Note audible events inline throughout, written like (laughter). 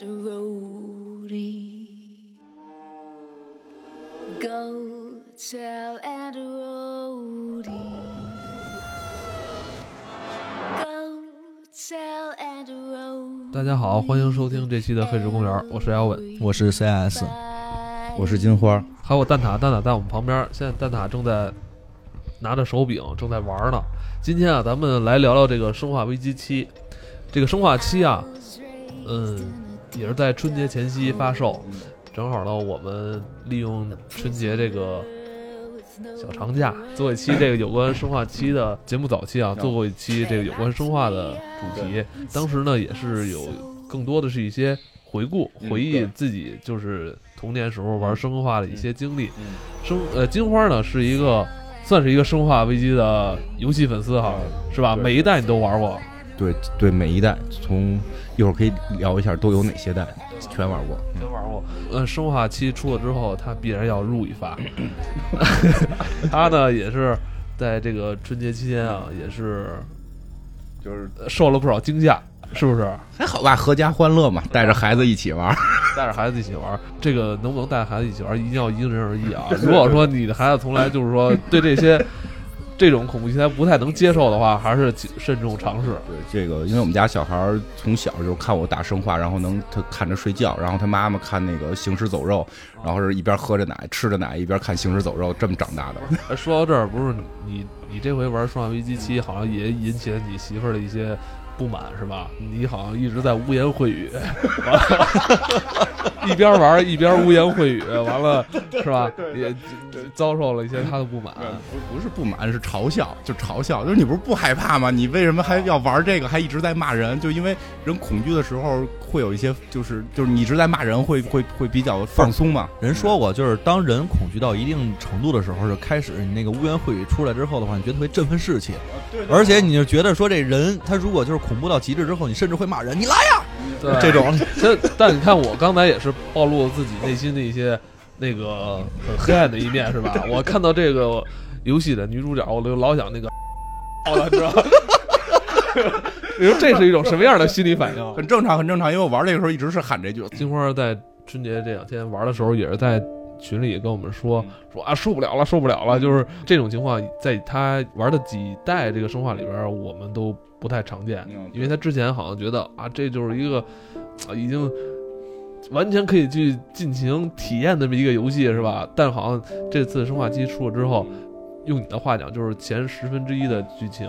tell and a roadie. Go tell and roadie. Go tell and roadie. 大家好，欢迎收听这期的黑石公园，我是姚伟，我是 CS，我是金花，还有蛋挞，蛋挞在我们旁边，现在蛋挞正在拿着手柄正在玩呢。今天啊，咱们来聊聊这个《生化危机七》。这个《生化七》啊，嗯，也是在春节前夕发售，正好呢，我们利用春节这个小长假做一期这个有关《生化七》的节目。早期啊，做过一期这个有关生化的主题，当时呢也是有更多的是一些回顾、回忆自己就是童年时候玩生化的一些经历。生呃，金花呢是一个算是一个《生化危机》的游戏粉丝哈，是吧？每一代你都玩过。对对，每一代从一会儿可以聊一下都有哪些代，全玩过。全玩过。呃，生化七出了之后，他必然要入一发。(laughs) 他呢也是在这个春节期间啊，也是就是呃受了不少惊吓，是不是？还好吧，合家欢乐嘛，带着孩子一起玩。(laughs) 带着孩子一起玩，这个能不能带孩子一起玩，一定要因人而异啊。(laughs) 如果说你的孩子从来就是说对这些这种恐怖题材不太能接受的话，还是慎重尝试。对这个，因为我们家小孩儿从小就看我打生化，然后能他看着睡觉，然后他妈妈看那个行尸走肉，然后是一边喝着奶吃着奶，一边看行尸走肉，这么长大的。哎说到这儿，不是你你这回玩《生化危机七》，好像也引起了你媳妇儿的一些不满，是吧？你好像一直在污言秽语，完 (laughs) 了一边玩一边污言秽语，完了是吧？也遭受了一些他的不满。不不是不满，是嘲笑，就嘲笑，就是你不是不害怕吗？你为什么还要玩这个，还一直在骂人？就因为人恐惧的时候会有一些，就是就是你一直在骂人，会会会比较放松嘛。人说过，就是当人恐惧到一定程度的时候，就开始你那个污言秽语出来之后的话，你觉得特别振奋士气，而且你就觉得说这人他如果就是恐怖到极致之后，你甚至会骂人，你来呀，对这种但但你看，我刚才也是暴露了自己内心的一些那个很黑暗的一面，是吧？我看到这个游戏的女主角，我就老想那个，(laughs) 好了，知道？(laughs) 你说这是一种什么样的心理反应？很正常，很正常，因为我玩那个时候一直是喊这句。金花在春节这两天玩的时候，也是在群里跟我们说说啊，受不了了，受不了了。就是这种情况，在他玩的几代这个生化里边，我们都不太常见，因为他之前好像觉得啊，这就是一个啊已经完全可以去尽情体验的这么一个游戏，是吧？但好像这次生化机出了之后，用你的话讲，就是前十分之一的剧情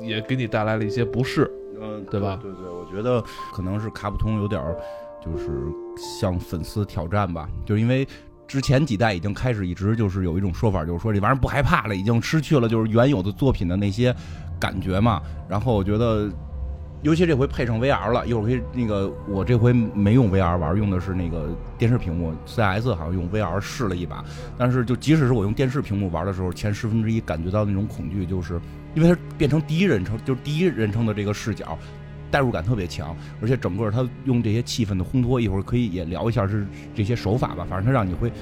也给你带来了一些不适。嗯，对吧对对，我觉得可能是卡普通有点儿，就是向粉丝挑战吧，就是因为。之前几代已经开始一直就是有一种说法，就是说这玩意儿不害怕了，已经失去了就是原有的作品的那些感觉嘛。然后我觉得，尤其这回配上 VR 了，一会儿可以那个我这回没用 VR 玩，用的是那个电视屏幕，CS 好像用 VR 试了一把，但是就即使是我用电视屏幕玩的时候，前十分之一感觉到那种恐惧，就是因为它变成第一人称，就是第一人称的这个视角，代入感特别强，而且整个它用这些气氛的烘托，一会儿可以也聊一下是这些手法吧，反正它让你会。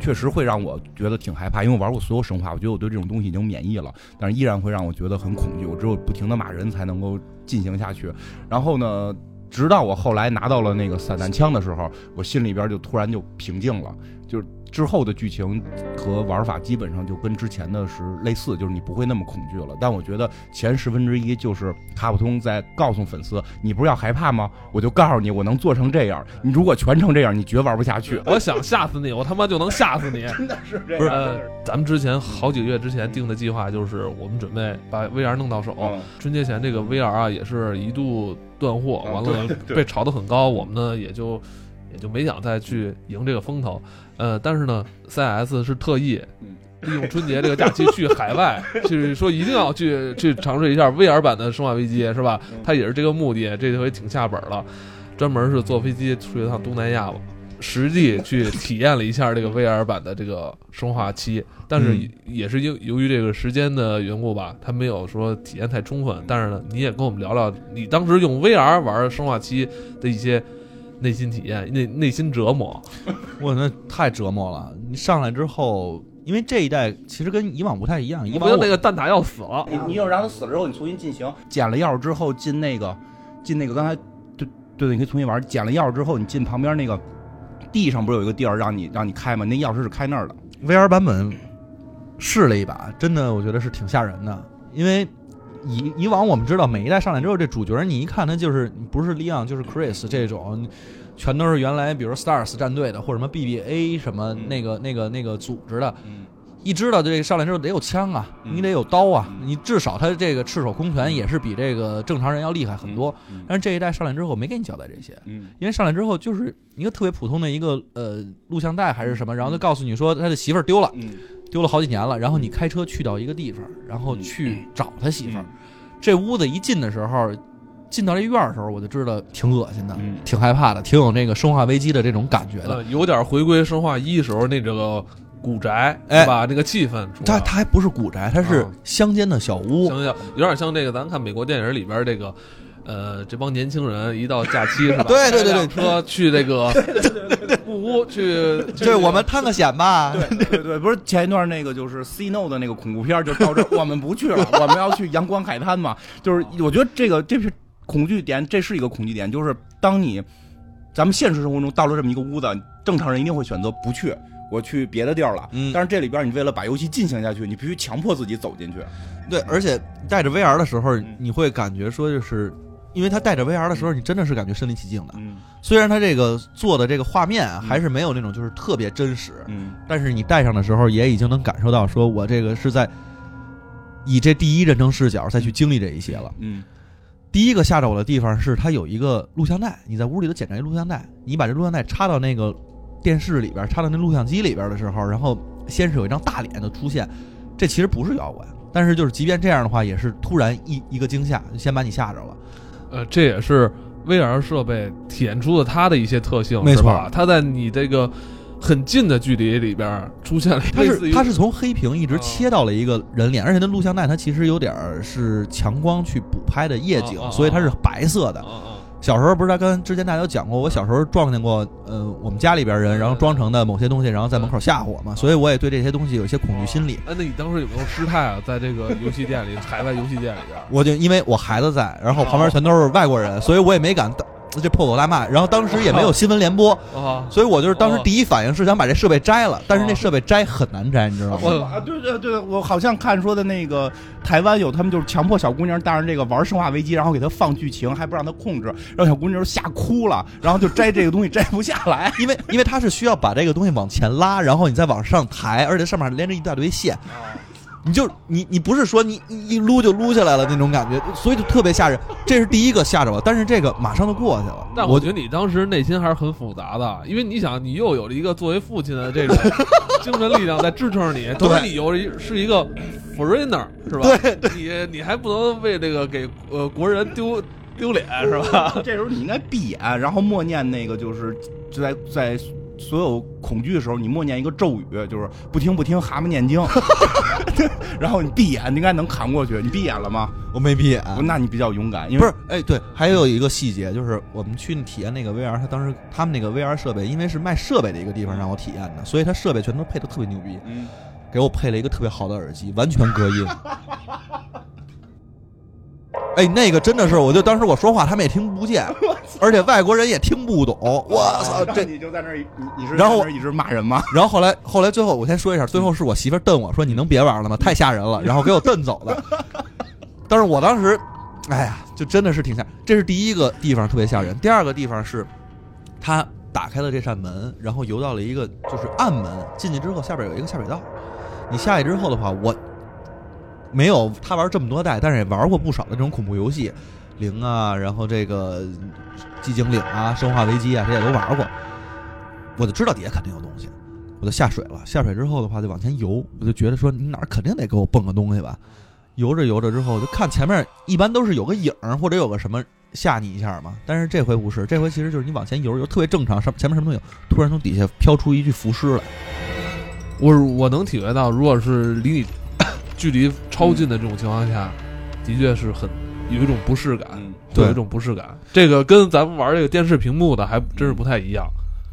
确实会让我觉得挺害怕，因为我玩过所有生化，我觉得我对这种东西已经免疫了，但是依然会让我觉得很恐惧。我只有不停的骂人才能够进行下去。然后呢，直到我后来拿到了那个散弹枪的时候，我心里边就突然就平静了，就是之后的剧情和玩法基本上就跟之前的是类似，就是你不会那么恐惧了。但我觉得前十分之一就是卡普通在告诉粉丝，你不是要害怕吗？我就告诉你，我能做成这样。你如果全程这样，你绝玩不下去。(laughs) 我想吓死你，我他妈就能吓死你！(laughs) 真的是这不是，呃，咱们之前好几个月之前定的计划就是，我们准备把 VR 弄到手。嗯春节前这个 VR 啊，也是一度断货，啊完了被炒得很高，我们呢也就也就没想再去迎这个风头。呃，但是呢，CES 是特意嗯利用春节这个假期去海外，(laughs) 去说一定要去去尝试一下 VR 版的《生化危机》，是吧？嗯他也是这个目的，这回挺下本了，专门是坐飞机去一趟东南亚，实际去体验了一下这个 VR 版的这个《生化期》，但是嗯也是因由于这个时间的缘故吧，他没有说体验太充分。但是呢，你也跟我们聊聊你当时用 VR 玩《生化七》的一些内心体验、内内心折磨。(laughs) 我那太折磨了。你上来之后，因为这一代其实跟以往不太一样，以我觉得往那个蛋挞要死了，你你有让它死了之后，你重新进行，捡了钥匙之后进那个进那个刚才对对对，你可以重新玩。捡了钥匙之后，你进旁边那个地上不是有一个地儿让你让你开吗？那钥匙是开那儿的。VR 版本试了一把，真的我觉得是挺吓人的，因为以以往我们知道每一代上来之后，这主角你一看他就是不是 Leon 就是 Chris 这种，全都是原来比如 Stars 战队的或者什么 BBA 什么嗯。那个、那个那个组织的，嗯一知道这个上来之后得有枪啊，嗯。你得有刀啊，嗯。你至少他这个赤手空拳也是比这个正常人要厉害很多。嗯。但是这一代上来之后没给你交代这些，嗯。因为上来之后就是一个特别普通的一个呃录像带还是什么，然后就告诉你说他的媳妇儿丢了。嗯。丢了好几年了，然后你开车去到一个地方，然后去找他媳妇儿。嗯。这屋子一进的时候，进到这院儿的时候，我就知道挺恶心的，嗯。挺害怕的，挺有那个生化危机的这种感觉的。呃，有点回归生化一时候那这个古宅，哎是吧？那个气氛出来，它它还不是古宅，它是啊乡间的小屋。想想有点像这个，咱看美国电影里边这个。呃，这帮年轻人一到假期是吧？(laughs) 对对对对车去这个木屋去，(laughs) 对，我们探个险吧。对对对，不是前一段那个就是 C No 的那个恐怖片，就到这我们不去了，我们要去阳光海滩嘛。(laughs) 就是我觉得这个这是恐惧点，这是一个恐惧点，就是当你咱们现实生活中到了这么一个屋子，正常人一定会选择不去。我去别的地儿了，嗯但是这里边你为了把游戏进行下去，你必须强迫自己走进去。对，而且带着 VR 的时候嗯，你会感觉说，就是因为它带着 VR 的时候，你真的是感觉身临其境的。嗯虽然它这个做的这个画面啊还是没有那种就是特别真实，嗯但是你戴上的时候，也已经能感受到，说我这个是在以这第一人称视角再去经历这一些了。嗯第一个吓着我的地方是，它有一个录像带，你在屋里头捡着一录像带，你把这录像带插到那个电视里边，插到那录像机里边的时候，然后先是有一张大脸就出现，这其实不是妖怪，但是就是即便这样的话，也是突然一一个惊吓，就先把你吓着了。呃，这也是 VR 设备体现出了它的一些特性，没错？它在你这个很近的距离里边出现了它是它是从黑屏一直啊切到了一个人脸，而且那录像带它其实有点是强光去补拍的夜景，所以它是白色的小时候不是他跟之前大家都讲过，我小时候撞见过，呃，我们家里边人，然后装成的某些东西，然后在门口吓唬我嘛，所以我也对这些东西有一些恐惧心理。哎，那你当时有没有失态啊？在这个游戏店里，(laughs) 海外游戏店里边，我就因为我孩子在，然后旁边全都是外国人，所以我也没敢这破口大骂。然后当时也没有新闻联播，啊，所以我就是当时第一反应是想把这设备摘了，但是那设备摘很难摘，你知道吗？我啊，对对对，我好像看说的那个台湾有他们就是强迫小姑娘带上这个玩《生化危机》，然后给她放剧情，还不让她控制，让小姑娘吓哭了，然后就摘这个东西 (laughs) 摘不下来。因为因为它是需要把这个东西往前拉，然后你再往上抬，而且上面连着一大堆线，你就你你不是说你你一撸就撸下来了那种感觉，所以就特别吓人。这是第一个吓着我，但是这个马上就过去了。但我觉得你当时内心还是很复杂的，因为你想，你又有了一个作为父亲的这种 (laughs) 精神力量在支撑你，同时你又是一是一个 foreigner 是吧？对，你你还不能为这个给呃国人丢丢脸是吧？(laughs) 这时候你应该闭眼，然后默念那个就是就在在所有恐惧的时候，你默念一个咒语，就是不听不听蛤蟆念经，(laughs) 然后你闭眼，你应该能扛过去。你闭眼了吗？我没闭眼，那你比较勇敢，因为不是，哎，对，还有一个细节就是我们去体验那个 VR，他当时他们那个 VR 设备，因为是卖设备的一个地方让我体验的，所以他设备全都配的特别牛逼，嗯，给我配了一个特别好的耳机，完全隔音。哎，那个真的是，我就当时我说话他们也听不见，(laughs) 而且外国人也听不懂。我操，这这你就在那儿，你你是然后一直骂人吗？(laughs) 然后后来后来最后我先说一下，最后是我媳妇儿瞪我说你能别玩了吗？太吓人了，然后给我瞪走的。(laughs) 但是我当时，哎呀，就真的是挺吓。这是第一个地方特别吓人，第二个地方是，他打开了这扇门，然后游到了一个就是暗门，进去之后下边有一个下水道。你下去之后的话，我没有他玩这么多代，但是也玩过不少的这种恐怖游戏，零啊，然后这个寂静岭啊、生化危机啊，这些都玩过。我就知道底下肯定有东西，我就下水了。下水之后的话，就往前游，我就觉得说你哪儿肯定得给我蹦个东西吧。游着游着之后，就看前面一般都是有个影儿或者有个什么吓你一下嘛，但是这回不是，这回其实就是你往前游游特别正常，上前面什么都有，突然从底下飘出一具浮尸来。我我能体会到，如果是离你距离超近的这种情况下，的确是很有一种不适感，有一种不适感。这个跟咱们玩这个电视屏幕的还真是不太一样。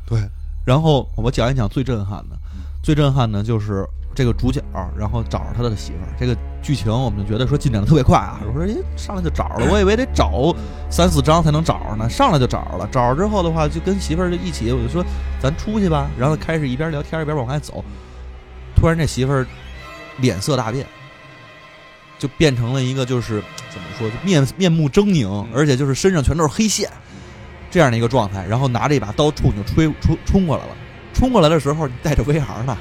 对，然后我讲一讲最震撼的，最震撼的就是这个主角，然后找着他的媳妇儿。这个剧情我们就觉得说进展的特别快啊，我说诶上来就找着了，我以为得找三四章才能找着呢，上来就找着了。找着之后的话，就跟媳妇儿就一起，我就说咱出去吧，然后开始一边聊天一边往外走。突然这媳妇儿脸色大变，就变成了一个就是怎么说，就面面目狰狞，而且就是身上全都是黑线这样的一个状态，然后拿着一把刀冲你就吹冲冲过来了。冲过来的时候，你带着 VR 呢，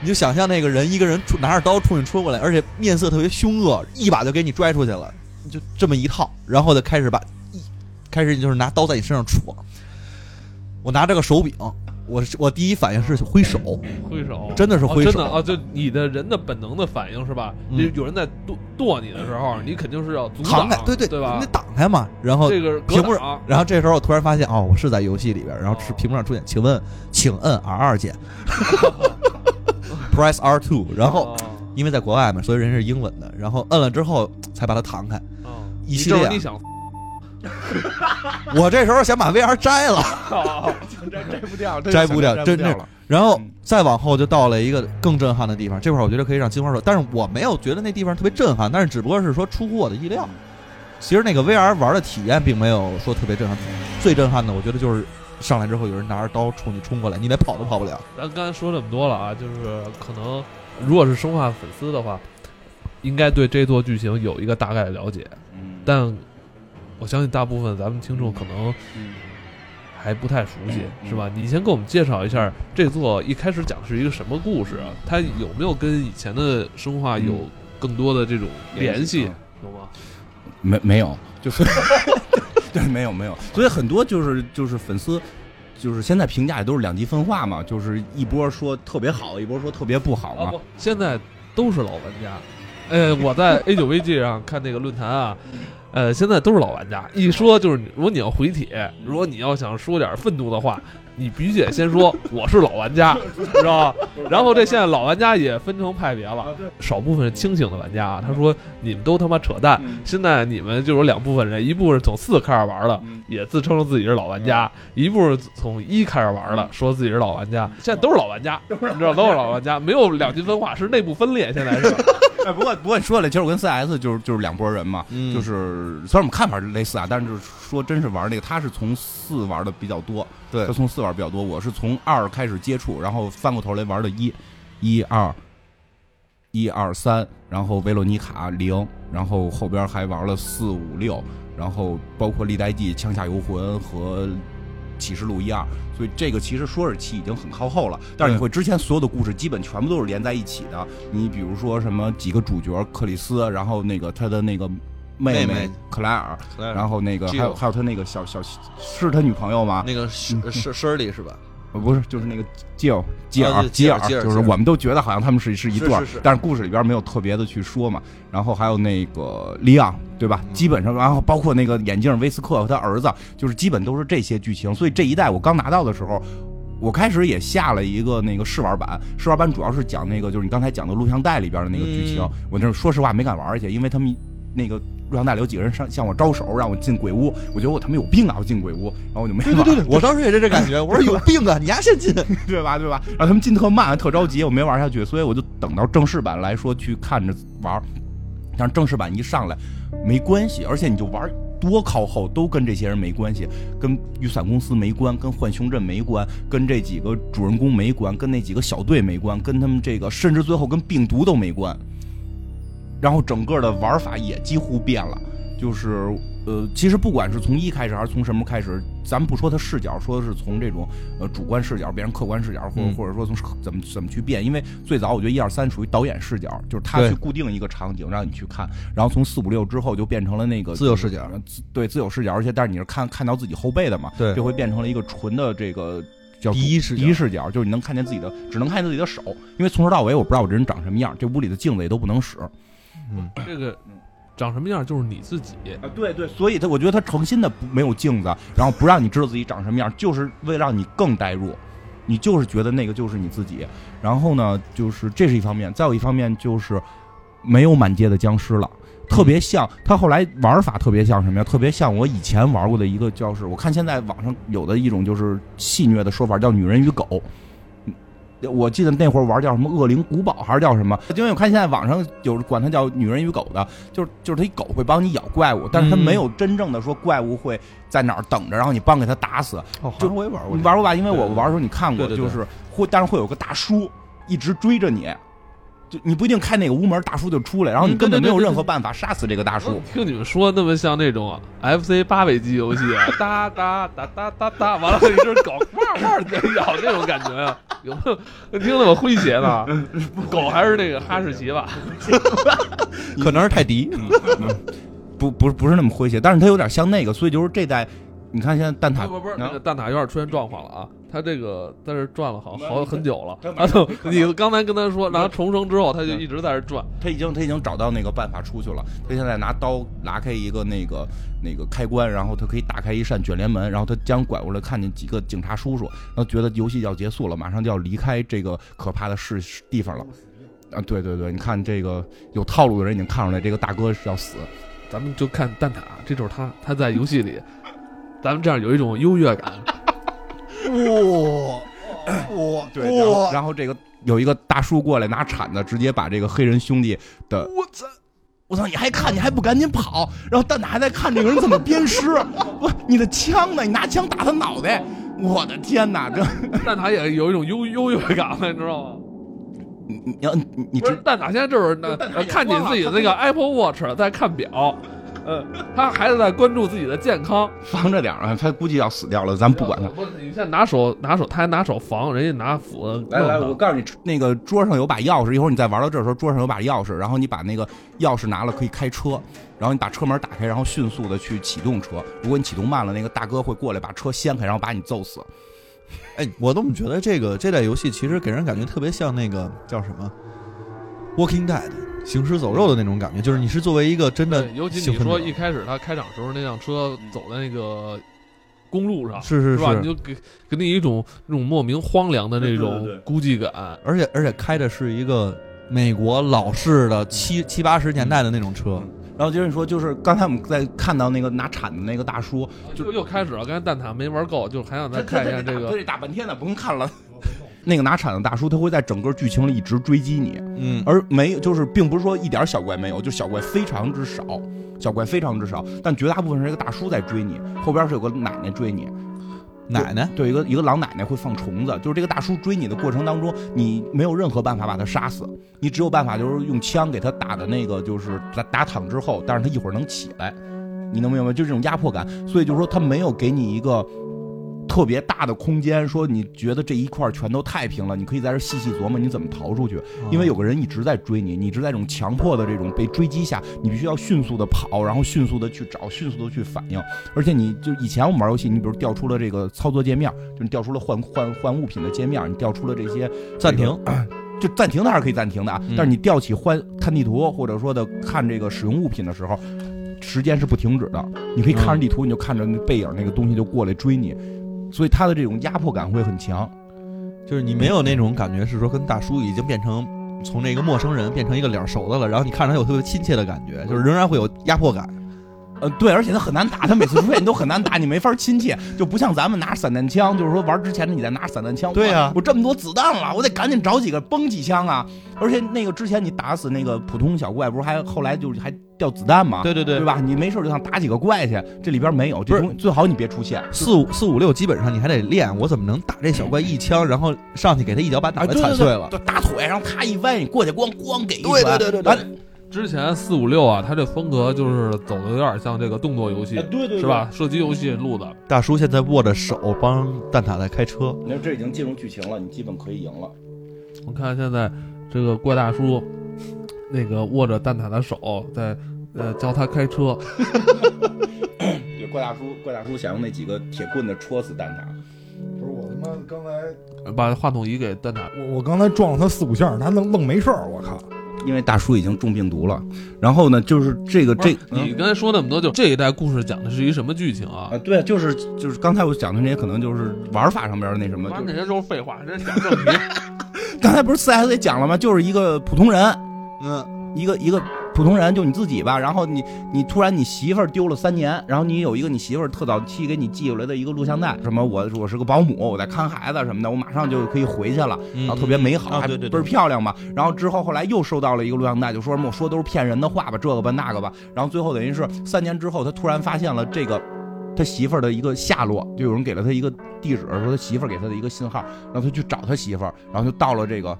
你就想象那个人一个人拿着刀冲你冲过来，而且面色特别凶恶，一把就给你拽出去了，就这么一套，然后就开始把一开始就是拿刀在你身上戳。我拿着个手柄，我是我第一反应是挥手，挥手，真的是挥手哦真的啊！就你的人的本能的反应是吧？嗯有有人在剁剁你的时候，你肯定是要阻挡对对对吧你得？挡开嘛。然后这个屏幕上然后这时候我突然发现，哦，我是在游戏里边，然后是屏幕上出现，请问，请摁 R 二键，(laughs) press R two，(laughs) 然后哦因为在国外嘛，所以人是英文的，然后摁了之后才把它弹开。哦一系列啊你就是你想 (laughs) 我这时候想把 VR 摘了，(laughs) 摘不掉，摘不掉真是了。然后嗯再往后就到了一个更震撼的地方，这块我觉得可以让金花说，但是我没有觉得那地方特别震撼，但是只不过是说出乎我的意料。其实那个 VR 玩的体验并没有说特别震撼，最震撼的我觉得就是上来之后有人拿着刀冲你冲过来，你连跑都跑不了。咱刚才说这么多了啊，就是可能如果是生化粉丝的话，应该对这座剧情有一个大概的了解，嗯但我相信大部分咱们听众可能嗯还不太熟悉，嗯是吧？你先给我们介绍一下这座一开始讲的是一个什么故事啊？它有没有跟以前的生化有更多的这种联系嗯？有吗？没没有，就是 (laughs) 对，没有没有，所以很多就是就是粉丝。就是现在评价也都是两极分化嘛，就是一波说特别好，一波说特别不好嘛。啊不，现在都是老玩家。呃，我在 A 九 VG 上看那个论坛啊，呃，现在都是老玩家。一说就是，如果你要回帖，如果你要想说点愤怒的话，你必须得先说我是老玩家，(laughs) 知道吧？然后这现在老玩家也分成派别了，少部分清醒的玩家啊，他说你们都他妈扯淡。嗯现在你们就有两部分人，一部分是从四开始玩的，嗯也自称自己是老玩家；一部分从一开始玩的，说自己是老玩家。现在都是老玩家，你知道都是老玩家，没有两极分化，是内部分裂。现在是吧，(laughs) 哎，不过不过你说了，其实我跟 CS 就是就是两拨人嘛，嗯。就是虽然我们看法是类似啊，但是就是说真是玩那个，他是从四玩的比较多，对他从四玩比较多，我是从二开始接触，然后翻过头来玩的一，一二，一二三，然后维罗妮卡零，然后后边还玩了四五六，然后包括历代记、枪下游魂和启示录一二，所以这个其实说是七已经很靠后了，但是你会之前所有的故事基本全部都是连在一起的。你比如说什么几个主角克里斯，然后那个他的那个妹妹妹克莱尔，然后那个还有还有他那个小小是他女朋友吗？那个是 (laughs) 是 Shirley 是吧？呃不是，就是那个吉尔吉尔吉尔就是我们都觉得好像他们是是一对但是故事里边没有特别的去说嘛。然后还有那个利昂，对吧？基本上，然后包括那个眼镜威斯克和他儿子，就是基本都是这些剧情。所以这一代我刚拿到的时候。我开始也下了一个那个试玩版，试玩版主要是讲那个就是你刚才讲的录像带里边的那个剧情。嗯我那说实话没敢玩去，因为他们那个录像带里有几个人上向我招手，让我进鬼屋。我觉得我他妈有病啊！我进鬼屋，然后我就没玩。对对对对，我当时也是这感觉，我说有 (laughs) 病啊，你丫先进。(laughs) 对吧？对吧？然后他们进特慢，特着急，我没玩下去，所以我就等到正式版来说去看着玩儿。但是正式版一上来没关系，而且你就玩多靠后都跟这些人没关系，跟雨伞公司没关，跟浣熊镇没关，跟这几个主人公没关，跟那几个小队没关，跟他们这个甚至最后跟病毒都没关。然后整个的玩法也几乎变了，就是呃，其实不管是从一开始还是从什么开始，咱们不说它视角，说的是从这种呃主观视角变成客观视角，或者嗯或者说从怎么怎么去变。因为最早我觉得一二三属于导演视角，就是他去固定一个场景让你去看，然后从四五六之后就变成了那个自由视角对自由视角，而且但是你是看看到自己后背的嘛，对就会变成了一个纯的这个。叫第一视角第一视角就是你能看见自己的，只能看见自己的手，因为从头到尾我不知道我这人长什么样，这屋里的镜子也都不能使。嗯，这个长什么样就是你自己。啊，对对，所以他我觉得他诚心的不没有镜子，然后不让你知道自己长什么样，就是为了让你更代入，你就是觉得那个就是你自己。然后呢，就是这是一方面，再有一方面就是没有满街的僵尸了。特别像他后来玩法特别像什么呀？特别像我以前玩过的一个叫是，我看现在网上有的一种就是戏谑的说法叫“女人与狗”，我记得那会儿玩叫什么恶灵古堡还是叫什么？因为我看现在网上有管它叫女人与狗的，就是就是它一狗会帮你咬怪物，但是它嗯没有真正的说怪物会在哪儿等着，然后你帮给它打死。哦，好像我也玩过，你玩过吧？因为我玩的时候你看过，对对对就是会，但是会有个大叔一直追着你，就你不一定开哪个屋门，大叔就出来，然后你嗯根本没有任何办法杀死这个大叔。听你们说那么像那种 FC 八位机游戏啊，哒哒哒哒哒哒，完了一只狗汪汪在咬那种感觉呀、有没有？听那么诙谐呢？狗还是那个哈士奇吧？(laughs) 可能是泰迪，不不是不是那么诙谐，但是它有点像那个，所以就是这代，你看现在蛋挞不不不是，啊那个蛋挞有点出现状况了啊！他这个在这转了好好很久了他，啊，就你刚才跟他说，然后重生之后，他就一直在这转。他已经他已经找到那个办法出去了。他现在拿刀拉开一个那个那个开关，然后他可以打开一扇卷帘门，然后他将拐过来看见几个警察叔叔，然后觉得游戏要结束了，马上就要离开这个可怕的市地方了。啊，对对对，你看这个有套路的人已经看出来，这个大哥是要死。咱们就看蛋挞，这就是他，他在游戏里，咱们这样有一种优越感。哇哇对，然后然后这个有一个大叔过来拿铲子，直接把这个黑人兄弟的，我操！我操！你还看，你还不赶紧跑？然后蛋挞还在看这个人怎么鞭尸。(laughs) 不，你的枪呢？你拿枪打他脑袋！我的天哪！这 (laughs) 蛋挞也有一种优优越感了，你知道吗？你你要你你知不是蛋挞现在就是呢蛋挞，也呃看你自己的那个 Apple Watch 在看表，呃，他还是在关注自己的健康。(laughs) 防着点儿啊！他估计要死掉了，咱不管他。不是，你现在拿手拿手，他还拿手防，人家拿斧子来来，我告诉你，那个桌上有把钥匙，一会儿你再玩到这儿的时候，桌上有把钥匙，然后你把那个钥匙拿了可以开车，然后你把车门打开，然后迅速的去启动车。如果你启动慢了，那个大哥会过来把车掀开，然后把你揍死。哎，我怎么觉得这个这代游戏其实给人感觉特别像那个叫什么《Walking Dead》行尸走肉的那种感觉，就是你是作为一个真的，尤其你说一开始他开场时候那辆车走在那个公路上，是是是吧？你，就给给你一种那种莫名荒凉的那对种对对孤寂感。而且而且开的是一个美国老式的七七八十年代的那种车，然后接着你说，就是刚才我们在看到那个拿铲子那个大叔，就又开始了，刚才蛋挞没玩够，就还想再看一下这个。他得打半天的，不用看了。那个拿铲子大叔，他会在整个剧情里一直追击你，嗯，而没有就是并不是说一点小怪没有，就小怪非常之少，小怪非常之少，但绝大部分是一个大叔在追你，后边是有个奶奶追你，奶奶？对，一个一个老奶奶会放虫子，就是这个大叔追你的过程当中，你没有任何办法把他杀死，你只有办法就是用枪给他打的那个就是打打躺之后，但是他一会儿能起来，你能明白吗？就是这种压迫感，所以就是说他没有给你一个。特别大的空间，说你觉得这一块全都太平了，你可以在这儿细细琢磨你怎么逃出去，因为有个人一直在追你，你一直在这种强迫的这种被追击下，你必须要迅速的跑，然后迅速的去找，迅速的去反应。而且你就以前我们玩游戏，你比如调出了这个操作界面，就你调出了换换换物品的界面，你调出了这些暂停，就暂停它还是可以暂停的啊，嗯但是你调起换看地图或者说的看这个使用物品的时候，时间是不停止的。你可以看着地图，你就看着那背影那个东西就过来追你，所以他的这种压迫感会很强。就是你没有那种感觉是说跟大叔已经变成从那个陌生人变成一个脸熟的了，然后你看着他有特别亲切的感觉，就是仍然会有压迫感。呃，对，而且他很难打，他每次出现你都很难打，你没法亲切，(laughs) 就不像咱们拿散弹枪，就是说玩之前你再拿散弹枪，对呀哇我这么多子弹了，我得赶紧找几个崩几枪啊！而且那个之前你打死那个普通小怪，不是还后来就是还掉子弹嘛？对对对对吧？你没事就想打几个怪去，这里边没有，这不是东西最好你别出现。四五四五六基本上你还得练，我怎么能打这小怪一枪，然后上去给他一脚把脑啊，袋对对对踩碎了？对，打腿，然后他一歪，你过去咣咣给一对拳，对对对完之前四五六啊，他这风格就是走的有点像这个动作游戏，哎对对对是吧？？射击游戏路的。大叔现在握着手帮蛋挞在开车，你看这已经进入剧情了，你基本可以赢了。我看现在这个怪大叔，那个握着蛋挞的手在呃教他开车，(laughs) 对，怪大叔，怪大叔想用那几个铁棍子戳死蛋挞。不是我他妈刚才把话筒移给蛋挞。我我刚才撞了他四五下，他愣愣没事儿，我靠！因为大叔已经中病毒了，然后呢，就是这个这你刚才说那么多，就这一代故事讲的是一什么剧情啊啊，？对，就是就是刚才我讲的那些，可能就是玩法上边的那什么。就完那些都是废话，人家讲正题。(laughs) 刚才不是四 S 也讲了吗？就是一个普通人，嗯，一个一个普通人，就你自己吧。然后你你突然你媳妇儿丢了三年，然后你有一个你媳妇儿特早期给你寄过来的一个录像带，什么我我是个保姆，我在看孩子什么的，我马上就可以回去了，然后特别美好，还啊对对对倍儿漂亮嘛。然后之后后来又收到了一个录像带，就说什么我说都是骗人的话吧，这个吧那个吧。然后最后等于是三年之后，他突然发现了这个。他媳妇儿的一个下落，就有人给了他一个地址，说他媳妇儿给他的一个信号，让他去找他媳妇儿，然后就到了这个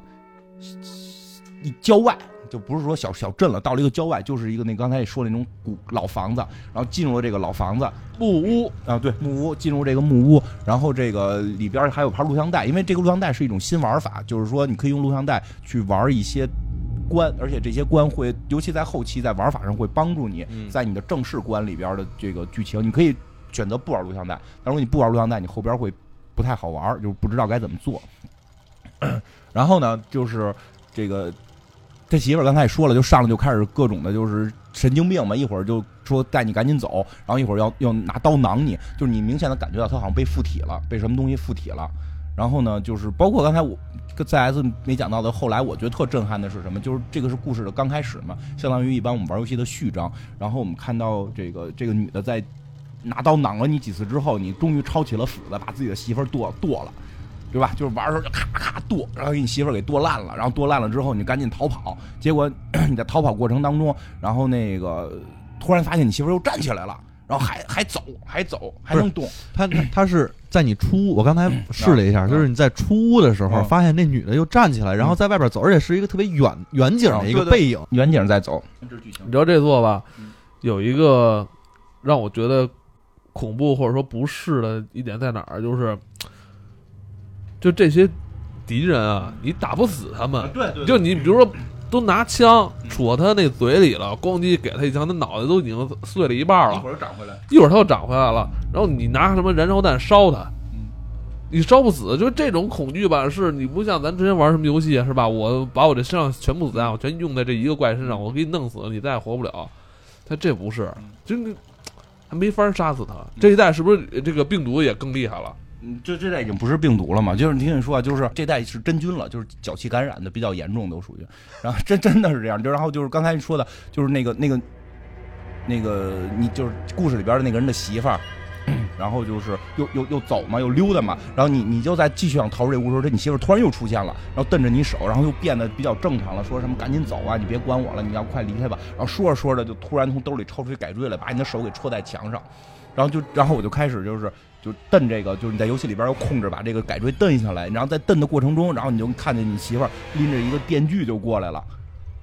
一郊外，就不是说小小镇了，到了一个郊外，就是一个那刚才也说的那种古老房子，然后进入了这个老房子木屋，啊，对木屋，进入这个木屋，然后这个里边还有盘录像带，因为这个录像带是一种新玩法，就是说你可以用录像带去玩一些。关，而且这些关会，尤其在后期在玩法上会帮助你嗯在你的正式关里边的这个剧情，你可以选择不玩录像带，但如果你不玩录像带，你后边会不太好玩，就是不知道该怎么做。(coughs) 然后呢，就是这个他媳妇儿刚才也说了，就上来就开始各种的，就是神经病嘛，一会儿就说带你赶紧走，然后一会儿要要拿刀囊你，就是你明显的感觉到他好像被附体了，被什么东西附体了。然后呢，就是包括刚才我跟 ZS 没讲到的，后来我觉得特震撼的是什么？就是这个是故事的刚开始嘛，相当于一般我们玩游戏的序章。然后我们看到这个这个女的在拿刀攮了你几次之后，你终于抄起了斧子，把自己的媳妇儿剁剁了。对吧？就是玩的时候就咔咔剁，然后给你媳妇儿给剁烂了，然后剁烂了之后你赶紧逃跑，结果 (clears throat) 你在逃跑过程当中，然后那个突然发现你媳妇儿又站起来了，然后还还走还走还能动，他 (clears throat) 他是在你出屋，我刚才试了一下，嗯就是你在出屋的时候，嗯发现那女的又站起来，然后在外边走，而且是一个特别远远景的一个背影。远景在走，你知道这座吧嗯，有一个让我觉得恐怖或者说不适的一点在哪儿，就是就这些敌人啊，你打不死他们，对对就你比如说。都拿枪戳他那嘴里了，咣叽给他一枪，他脑袋都已经碎了一半了。一会儿长回来，一会儿他又长回来了，然后你拿什么燃烧弹烧他，嗯你烧不死，就这种恐惧吧，是你不像咱之前玩什么游戏啊是吧？我把我这身上全部子弹我全用在这一个怪身上，我给你弄死了，你再也活不了。他这不是，真的还没法杀死他。这一代是不是这个病毒也更厉害了？嗯，这这代已经不是病毒了嘛？就是你听你说啊，就是这代是真菌了，就是脚气感染的比较严重，都属于。然后真真的是这样，就然后就是刚才你说的，就是那个那个那个你就是故事里边的那个人的媳妇儿。然后就是又又又走嘛，又溜达嘛，然后你你就在继续想逃出这屋的时候，这你媳妇儿突然又出现了，然后瞪着你手，然后又变得比较正常了，说什么赶紧走啊，你别管我了，你要快离开吧。然后说着说着就突然从兜里抽出一改锥来，把你的手给戳在墙上，然后就然后我就开始就是就蹬这个，就是你在游戏里边要控制把这个改锥蹬下来，然后在蹬的过程中，然后你就看见你媳妇儿拎着一个电锯就过来了。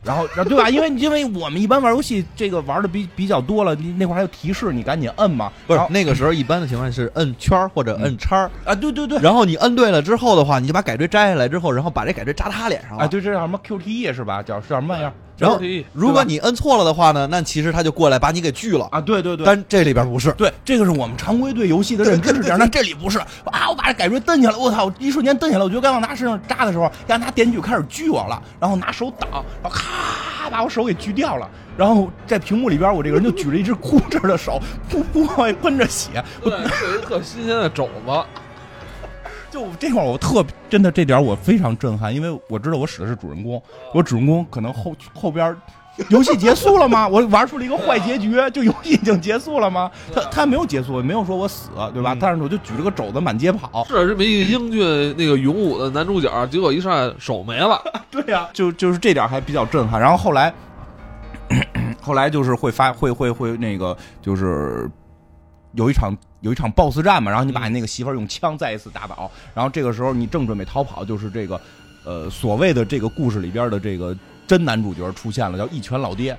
然后，然后对吧？因为因为我们一般玩游戏，这个玩的比比较多了，你那会儿还有提示，你赶紧摁嘛。不是那个时候一般的情况是摁圈儿或者摁叉儿，啊，对对对，然后你摁对了之后的话，你就把改锥摘下来之后，然后把这改锥扎他脸上了。啊，对这叫什么 QTE 是吧？叫叫什么玩意儿？然后如果你摁错了的话呢，那其实他就过来把你给锯了。啊，对对对，但这里边不是，对，这个是我们常规对游戏的认知是这样，但这里不是啊！我把这改锥蹬下来，我操！一瞬间蹬下来，我觉得刚往他身上扎的时候，要拿电锯开始锯我了，然后拿手挡，然后咔把我手给锯掉了。然后在屏幕里边，我这个人就举着一只枯着的手，噗噗往外喷着血。对，有一特新鲜的肘子，就这块儿我特真的这点我非常震撼，因为我知道我使的是主人公，我主人公可能后后边游戏结束了吗？我玩出了一个坏结局，就游戏已经结束了吗？(laughs) 他他没有结束，没有说我死，对吧？嗯但是我就举着个肘子满街跑，是这么一个英俊那个勇武的男主角，结果一上来手没了。(laughs) 对呀、就就是这点还比较震撼。然后后来，(coughs) 后来就是会发会会会那个就是有一场有一场 BOSS 战嘛，然后你把你那个媳妇儿用枪再一次打倒，然后这个时候你正准备逃跑，就是这个呃所谓的这个故事里边的这个真男主角出现了，叫一拳老爹。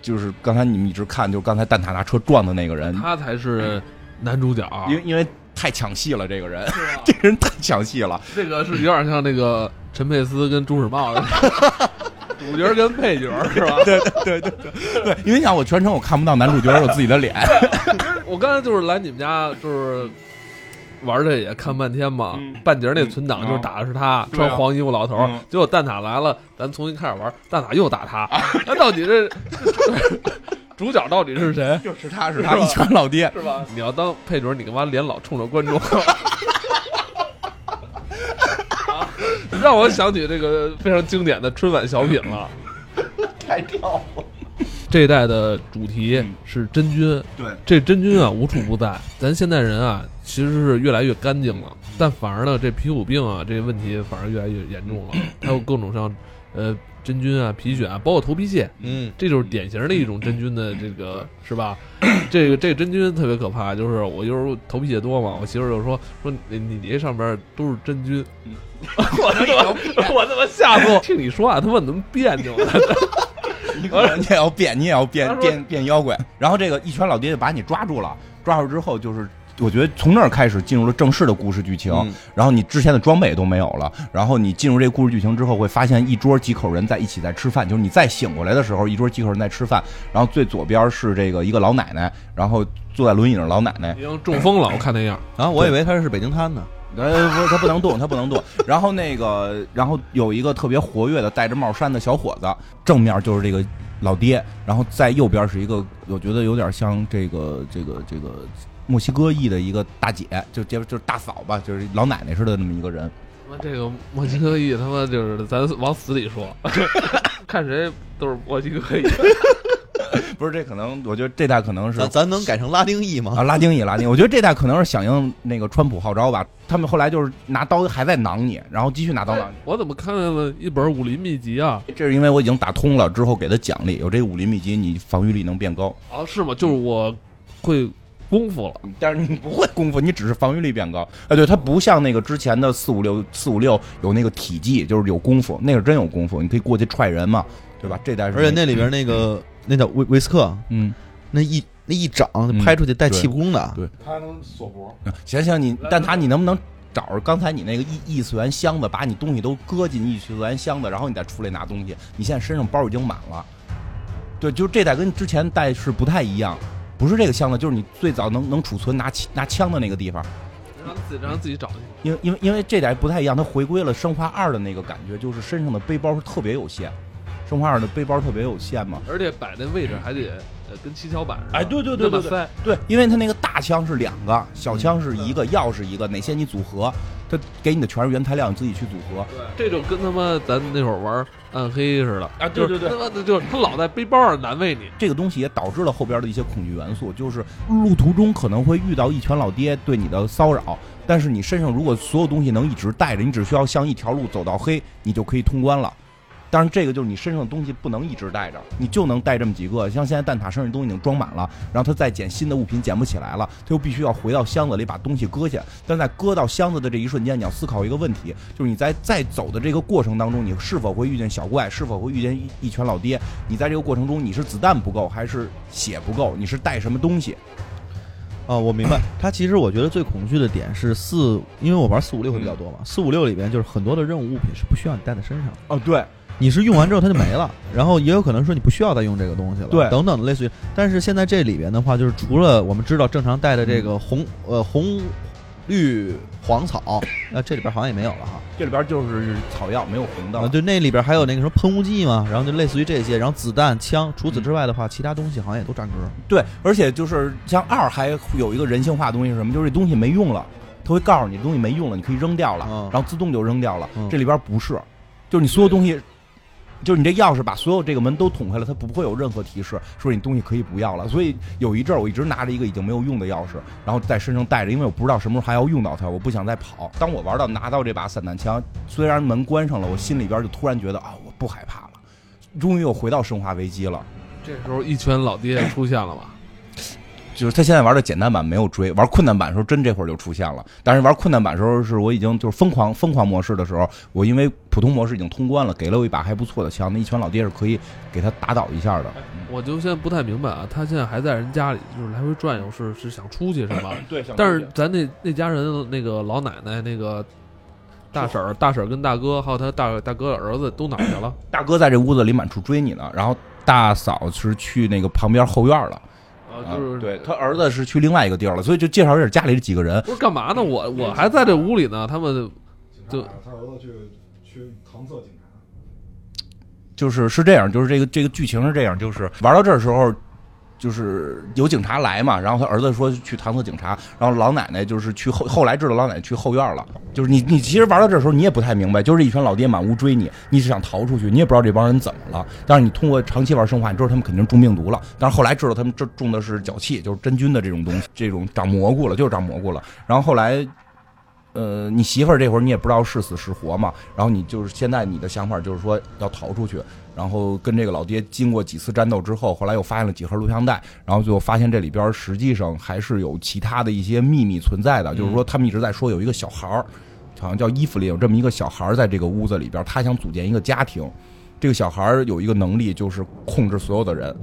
就是刚才你们一直看，就是刚才蛋挞拿车撞的那个人，他才是男主角，因为因为太抢戏了，这个人，(laughs) 这个人太抢戏了。这个是有点像那个陈佩斯跟朱时茂的 (laughs) 主角跟配角是吧？对对对对对，因为你想我全程我看不到男主角有自己的脸，(laughs) 我刚才就是来你们家，就是玩这也看半天嘛，嗯半截那存档就是打的是他，穿黄衣服老头儿，嗯结果蛋挞来了，咱重新开始玩，蛋挞又打他，(laughs) 那到底这 (laughs) 主角到底是谁？就是他是他一拳老爹。是吧？你要当配角，你干嘛脸老冲着观众？啊让我想起这个非常经典的春晚小品了。(laughs) 太跳了。这一代的主题嗯是真菌，对，这真菌啊无处不在。咱现代人啊，其实是越来越干净了，但反而呢，这皮肤病啊这个问题反而越来越严重了。还有各种像呃真菌啊、皮癣啊，包括头皮屑，嗯，这就是典型的一种真菌的这个是吧？(coughs) 这个这个真菌特别可怕，就是我有时候头皮屑多嘛，我媳妇儿就说说你你你这上边都是真菌，(laughs) 我他妈 (laughs) 我他妈吓死我！(laughs) 听你说话他妈怎么别扭呢？你也要变，你也要变变变妖怪。然后这个一拳老爹就把你抓住了，抓住之后就是。我觉得从那儿开始进入了正式的故事剧情，嗯然后你之前的装备也都没有了，然后你进入这个故事剧情之后，会发现一桌几口人在一起在吃饭，就是你再醒过来的时候，一桌几口人在吃饭，然后最左边是这个一个老奶奶，然后坐在轮椅上老奶奶，已经中风了，我看那样。啊，我以为她是北京瘫呢。呃，不是，他不能动，他不能动。然后那个，然后有一个特别活跃的戴着帽衫的小伙子，正面就是这个老爹，然后在右边是一个，我觉得有点像这个这个这个墨西哥裔的一个大姐，就就就是大嫂吧，就是老奶奶似的那么一个人。这个墨西哥裔他妈就是咱往死里说，(laughs) 看谁都是墨西哥裔。(laughs) 不是，这可能我觉得这代可能是咱咱能改成拉丁裔吗？啊，拉丁裔，拉丁。我觉得这代可能是响应那个川普号召吧。他们后来就是拿刀还在囊你，然后继续拿刀囊你。我怎么看见了一本武林秘籍啊？这是因为我已经打通了之后给的奖励，有这个武林秘籍，你防御力能变高。啊，是吗？就是我会功夫了。但是你不会功夫，你只是防御力变高。哎，对，它不像那个之前的四五六四五六有那个体技，就是有功夫，那个真有功夫，你可以过去踹人嘛，对吧？这代是，而且那里边那个那叫威威斯克，嗯，那一那一掌拍出去带气功的，对他还能锁脖，行行，你但他，你能不能找着刚才你那个异异次元箱子，把你东西都搁进异次元箱子，然后你再出来拿东西？你现在身上包已经满了。对，就是这代跟之前代是不太一样，不是这个箱子，就是你最早能能储存拿气拿枪的那个地方。让自己让自己找去。因为因为因为这代不太一样，它回归了生化二的那个感觉，就是身上的背包是特别有限，生化二的背包特别有限嘛。而且摆那位置还得呃跟七巧板似的。哎对对对对对。对，因为它那个大枪是两个，小枪是一个，钥匙一个，哪些你组合，它给你的全是原材料，你自己去组合。对，这就跟他妈咱那会儿玩暗黑似的啊对对对他妈的就是他老在背包上难为你。这个东西也导致了后边的一些恐惧元素，就是路途中可能会遇到一拳老爹对你的骚扰，但是你身上如果所有东西能一直带着，你只需要向一条路走到黑，你就可以通关了。但是这个就是你身上的东西不能一直带着，你就能带这么几个。像现在蛋挞身上东西已经装满了，然后他再捡新的物品捡不起来了，他又必须要回到箱子里把东西搁下。但在搁到箱子的这一瞬间，你要思考一个问题，就是你在再走的这个过程当中，你是否会遇见小怪，是否会遇见一一拳老爹？你在这个过程中，你是子弹不够，还是血不够？你是带什么东西？啊，我明白。他其实我觉得最恐惧的点是四，因为我玩四五六会比较多嘛。四五六里边就是很多的任务物品是不需要你带在身上的，哦，对，你是用完之后它就没了，然后也有可能说你不需要再用这个东西了，对等等的类似于。但是现在这里边的话，就是除了我们知道正常带的这个红呃红绿黄草，那这里边好像也没有了哈。这里边就是草药，没有红啊，的。对，那里边还有那个什么喷雾剂嘛，然后就类似于这些，然后子弹、枪。除此之外的话，其他东西好像也都占格。对，而且就是像二还有一个人性化的东西是什么？就是这东西没用了，他会告诉你东西没用了，你可以扔掉了，嗯然后自动就扔掉了。嗯这里边不是，就是你所有东西，就是你这钥匙把所有这个门都捅开了，它不会有任何提示说你东西可以不要了。所以有一阵儿我一直拿着一个已经没有用的钥匙，然后在身上带着，因为我不知道什么时候还要用到它，我不想再跑。当我玩到拿到这把散弹枪，虽然门关上了，我心里边就突然觉得啊，我不害怕了，终于又回到生化危机了。这时候一群老爹出现了吧？就是他现在玩的简单版没有追，玩困难版的时候真这会儿就出现了。但是玩困难版的时候是我已经就是疯狂疯狂模式的时候，我因为普通模式已经通关了，给了我一把还不错的枪，那一拳老爹是可以给他打倒一下的。我就现在不太明白啊，他现在还在人家里，就是来回转悠，是是想出去是吗？对，(clears throat) 但是咱那那家人那个老奶奶那个大婶儿、大婶儿跟大哥，还有他大大哥的儿子都哪儿去了？大哥在这屋子里满处追你呢，然后大嫂是去那个旁边后院了，啊，就是对他儿子是去另外一个地儿了，所以就介绍一下家里这几个人。不是干嘛呢？我我还在这屋里呢，他们就他儿子去去搪塞警察，就是是这样，就是这个这个剧情是这样，就是玩到这儿时候，就是有警察来嘛，然后他儿子说去搪塞警察，然后老奶奶就是去后后来知道老奶奶去后院了，就是你你其实玩到这时候你也不太明白，就是一群老爹满屋追你，你是想逃出去，你也不知道这帮人怎么了，但是你通过长期玩生化，你知道他们肯定中病毒了，但是后来知道他们这中的是脚气，就是真菌的这种东西，这种长蘑菇了，就是长蘑菇了，然后后来。呃，你媳妇儿这会儿你也不知道是死是活嘛，然后你就是现在你的想法就是说要逃出去，然后跟这个老爹经过几次战斗之后，后来又发现了几盒录像带，然后最后发现这里边实际上还是有其他的一些秘密存在的，就是说他们一直在说有一个小孩儿，好像叫伊芙琳，有这么一个小孩儿在这个屋子里边，他想组建一个家庭，这个小孩儿有一个能力就是控制所有的人。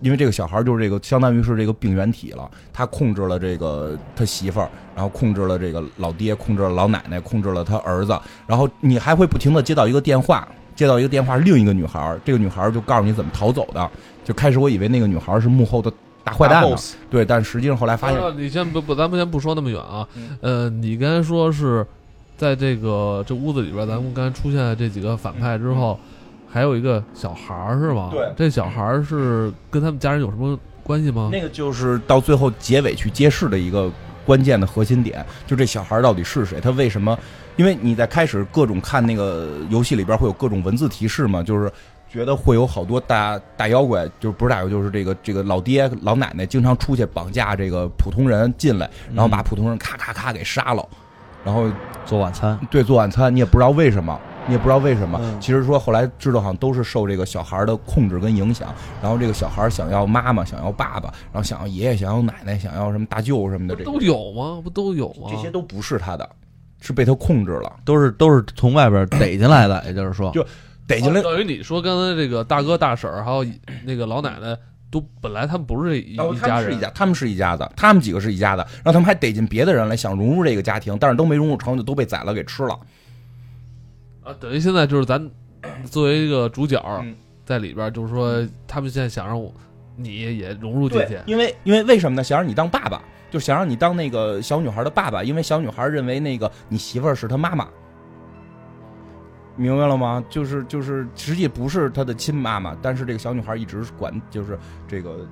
因为这个小孩儿就是这个，相当于是这个病原体了。他控制了这个他媳妇儿，然后控制了这个老爹，控制了老奶奶，控制了他儿子。然后你还会不停的接到一个电话，接到一个电话，另一个女孩儿，这个女孩儿就告诉你怎么逃走的。就开始我以为那个女孩儿是幕后的大坏蛋对，但实际上后来发现，啊你先不不，咱们先不说那么远啊。嗯呃，你刚才说是在这个这屋子里边，咱们刚才出现的这几个反派之后，还有一个小孩儿是吗？对这小孩儿是跟他们家人有什么关系吗？那个就是到最后结尾去揭示的一个关键的核心点，就这小孩到底是谁，他为什么？因为你在开始各种看那个游戏里边会有各种文字提示嘛，就是觉得会有好多大大妖怪，就是不是大妖怪，就是这个这个老爹老奶奶经常出去绑架这个普通人进来，然后把普通人咔咔咔给杀了，然后做晚餐，对做晚餐，你也不知道为什么。你也不知道为什么，嗯其实说后来知道好像都是受这个小孩的控制跟影响，然后这个小孩想要妈妈，想要爸爸，然后想要爷爷，想要奶奶，想要什么大舅什么的，这不都有吗？不都有吗？这些都不是他的，是被他控制了，都是都是从外边逮进来的，也就是说，(clears throat) 就逮进来哦。等于你说刚才这个大哥大婶儿还有那个老奶奶，都本来他们不是一一家人他们是一，家，他们是一家子，他们几个是一家的，然后他们还逮进别的人来，想融入这个家庭，但是都没融入成，就都被宰了给吃了。啊，等于现在就是咱作为一个主角嗯在里边，就是说他们现在想让我你也融入进去，，因为因为为什么呢？想让你当爸爸，就想让你当那个小女孩的爸爸，因为小女孩认为那个你媳妇儿是她妈妈，明白了吗？就是就是，实际不是她的亲妈妈，但是这个小女孩一直管就是这个。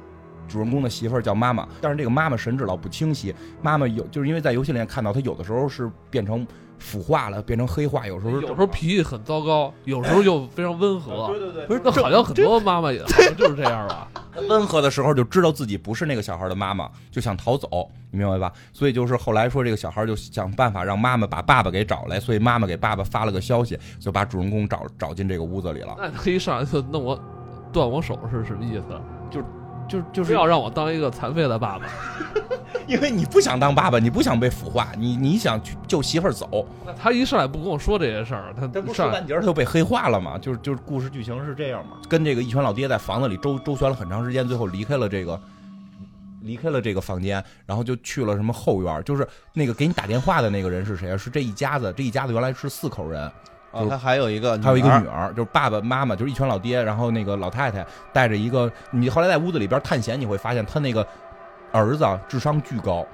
主人公的媳妇儿叫妈妈，但是这个妈妈神志老不清晰。妈妈有，就是因为在游戏里面看到，她有的时候是变成腐化了，变成黑化，有时候有时候脾气很糟糕，有时候又非常温和。对对对不是，那好像很多妈妈也好像就是这样吧？温和的时候就知道自己不是那个小孩的妈妈，就想逃走，你明白吧？所以就是后来说这个小孩就想办法让妈妈把爸爸给找来，所以妈妈给爸爸发了个消息，就把主人公找找进这个屋子里了。那他一上来就弄我断我手是什么意思？就就就是非要让我当一个残废的爸爸？(laughs) 因为你不想当爸爸，你不想被腐化，你你想去救媳妇儿走，那他一上来不跟我说这些事儿，他他不上半截儿他就被黑化了嘛？就是就是故事剧情是这样嘛？跟这个一拳老爹在房子里周周旋了很长时间，最后离开了这个。离开了这个房间，然后就去了什么后院，就是那个给你打电话的那个人是谁啊？是这一家子，这一家子原来是四口人，啊，他还有一个，还有一个女儿，就是爸爸妈妈，就是一拳老爹，然后那个老太太带着一个，你后来在屋子里边探险，你会发现他那个儿子啊智商巨高，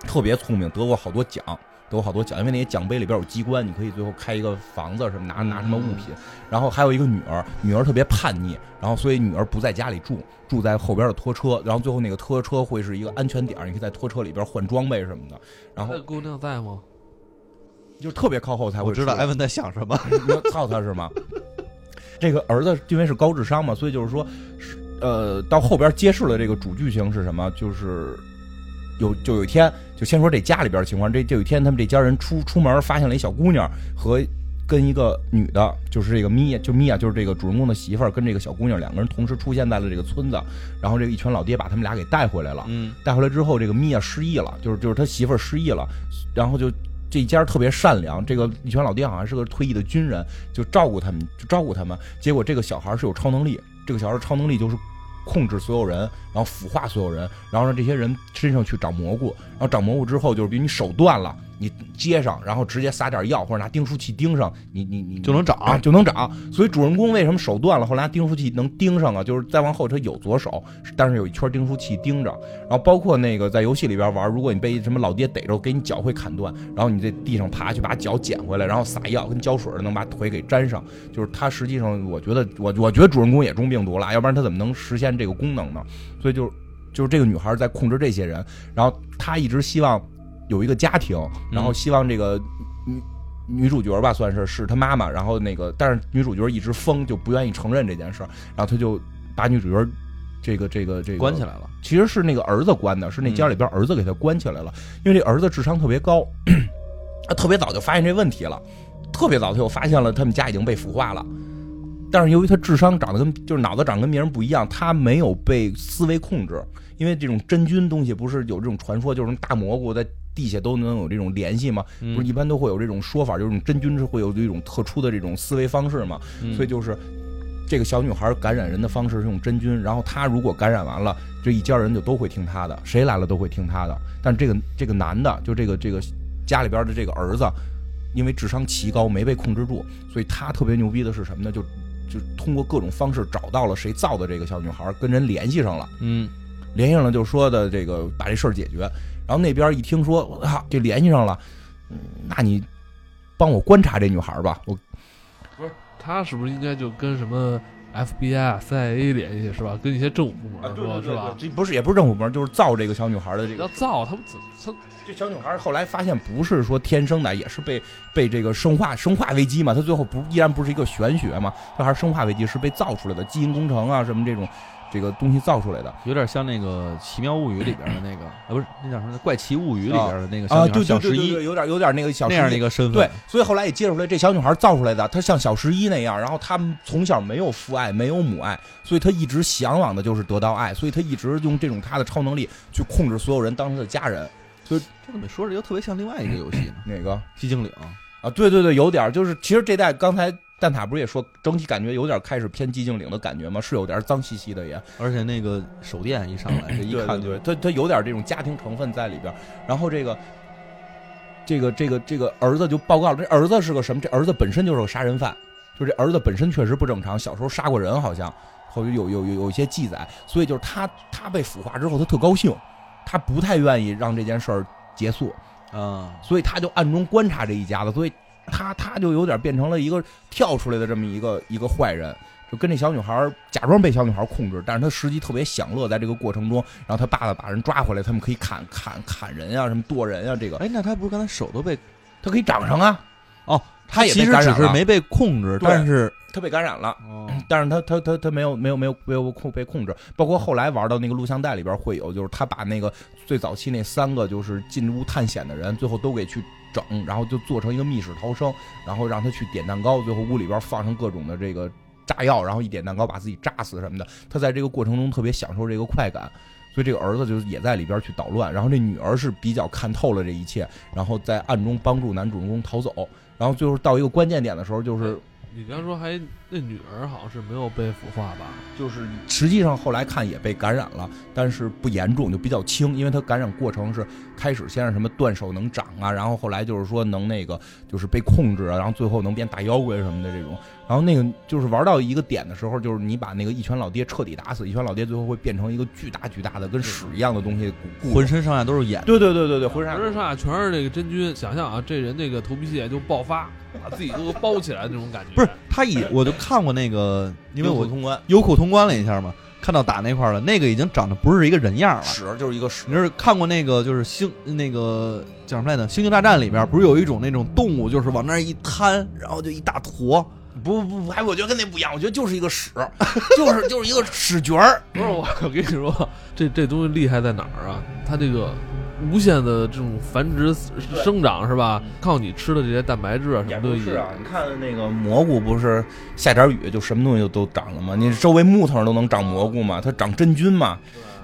特别聪明，得过好多奖，得过好多奖，因为那些奖杯里边有机关，你可以最后开一个房子什么拿拿什么物品。然后还有一个女儿，女儿特别叛逆，然后所以女儿不在家里住，住在后边的拖车，然后最后那个拖车会是一个安全点，你可以在拖车里边换装备什么的，然后那姑娘在吗？就特别靠后才会我知道艾文在想什么，你要操他是吗？这个儿子因为是高智商嘛，所以就是说，呃，到后边揭示了这个主剧情是什么，就是有就有一天，就先说这家里边情况，这就有一天他们这家人出出门发现了一小姑娘和跟一个女的，就是这个米娅，就米娅就是这个主人公的媳妇儿，跟这个小姑娘两个人同时出现在了这个村子，然后这个一群老爹把他们俩给带回来了。嗯，带回来之后，这个米娅失忆了，就是就是他媳妇儿失忆了，然后就这一家特别善良，这个一拳老爹好像是个退役的军人，就照顾他们，就照顾他们。结果这个小孩是有超能力，这个小孩超能力就是控制所有人，然后腐化所有人，然后让这些人身上去长蘑菇，然后长蘑菇之后就是比如你手断了，你接上，然后直接撒点药或者拿钉书器钉上，你你你就能长啊就能长。所以主人公为什么手断了，后来拿钉书器能钉上啊？就是再往后他有左手，但是有一圈钉书器钉着。然后包括那个在游戏里边玩，如果你被什么老爹逮着，给你脚会砍断，然后你在地上爬去把脚捡回来，然后撒药跟胶水能把腿给粘上。就是他实际上，我觉得我我觉得主人公也中病毒了，要不然他怎么能实现这个功能呢？所以就就是这个女孩在控制这些人，然后她一直希望有一个家庭，然后希望这个女女主角吧，算是是她妈妈，然后那个但是女主角一直疯，就不愿意承认这件事儿，然后他就把女主角这个这个这个关起来了。其实是那个儿子关的，是那家里边儿子给他关起来了，因为这儿子智商特别高，(clears throat) 他特别早就发现这问题了，特别早他就发现了他们家已经被腐化了。但是由于他智商长得跟就是脑子长得跟别人不一样，他没有被思维控制，因为这种真菌东西不是有这种传说，就是大蘑菇在地下都能有这种联系吗？不是一般都会有这种说法，就是真菌是会有这种特殊的这种思维方式嘛？所以就是这个小女孩感染人的方式是用真菌，然后她如果感染完了，这一家人就都会听她的，谁来了都会听她的。但这个这个男的，就这个这个家里边的这个儿子，因为智商奇高，没被控制住，所以他特别牛逼的是什么呢？就就通过各种方式找到了谁造的这个小女孩，跟人联系上了。嗯，联系上了就说的这个把这事儿解决。然后那边一听说，我操，这联系上了，嗯那你帮我观察这女孩吧。我不是他是不是应该就跟什么 FBI 啊、CIA 联系是吧？跟一些政府部门说是吧？这不是也不是政府部门，就是造这个小女孩的这个要造他们怎他这小女孩后来发现不是说天生的，也是被被这个生化生化危机嘛，她最后不依然不是一个玄学嘛，她还是生化危机，是被造出来的，基因工程啊什么这种这个东西造出来的有点像那个《奇妙物语》里边的那个，(clears throat) 啊，不是那叫什么《怪奇物语》里边的那个啊，小女孩对小十一对对有点有点那个小那样的一个身份。对，所以后来也揭出来，这小女孩造出来的，她像小十一那样，然后她从小没有父爱，没有母爱，所以她一直向往的就是得到爱，所以她一直用这种她的超能力去控制所有人，当她的家人。这怎么说着又特别像另外一个游戏呢？(clears throat) 哪个寂静岭。啊？对对对，有点就是，其实这代刚才蛋挞不是也说，整体感觉有点开始偏寂静岭的感觉吗？是有点脏兮兮的也。而且那个手电一上来，这一看对对，他他有点这种家庭成分在里边。然后这个这个这个这个儿子就报告了，这儿子是个什么？这儿子本身就是个杀人犯，就这儿子本身确实不正常，小时候杀过人，好像后有有有有一些记载。所以就是他他被腐化之后，他特高兴，他不太愿意让这件事儿结束，啊，所以他就暗中观察这一家子，所以他他就有点变成了一个跳出来的这么一个一个坏人。就跟这小女孩假装被小女孩控制，但是他实际特别享乐，在这个过程中，然后他爸爸把人抓回来，他们可以砍砍砍人啊，什么剁人啊，这个哎，那他不是刚才手都被他可以长上啊，哦，他也其实只是没被控制，对但是他被感染了，哦，但是他他他他没有没有没有没有控被控制，包括后来玩到那个录像带里边会有，就是他把那个最早期那三个就是进屋探险的人，最后都给去整，然后就做成一个密室逃生，然后让他去点蛋糕，最后屋里边放上各种的这个炸药，然后一点蛋糕把自己炸死什么的，他在这个过程中特别享受这个快感。所以这个儿子就是也在里边去捣乱，然后这女儿是比较看透了这一切，然后在暗中帮助男主人公逃走，然后最后到一个关键点的时候，就是你刚说还那女儿好像是没有被腐化吧？就是实际上后来看也被感染了，但是不严重，就比较轻，因为它感染过程是开始先是什么断手能长啊，然后后来就是说能那个就是被控制啊，然后最后能变大妖怪什么的这种，然后那个就是玩到一个点的时候，就是你把那个一拳老爹彻底打死，一拳老爹最后会变成一个巨大巨大的跟屎一样的东西，浑身上下都是眼，对对对对对，浑身浑身上下全是这个真菌，想象啊，这人那个头皮屑就爆发，把自己都包起来那种感觉。不是他以我就看过那个，因为我通关优酷通关了一下嘛，看到打那块儿了，那个已经长得不是一个人样了。屎就是一个屎你，是看过那个就是星那个叫什么来着？《星球大战》里边不是有一种那种动物，就是往那儿一摊，然后就一大坨。不不不，哎我觉得跟那不一样，我觉得就是一个屎，(laughs) 就是就是一个屎角儿，不是我，我跟你说，这这东西厉害在哪儿啊？它这个无限的这种繁殖生长是吧？靠你吃的这些蛋白质啊什么东西是啊，你看那个蘑菇不是下点雨就什么东西就都长了吗？你周围木头上都能长蘑菇吗？它长真菌嘛，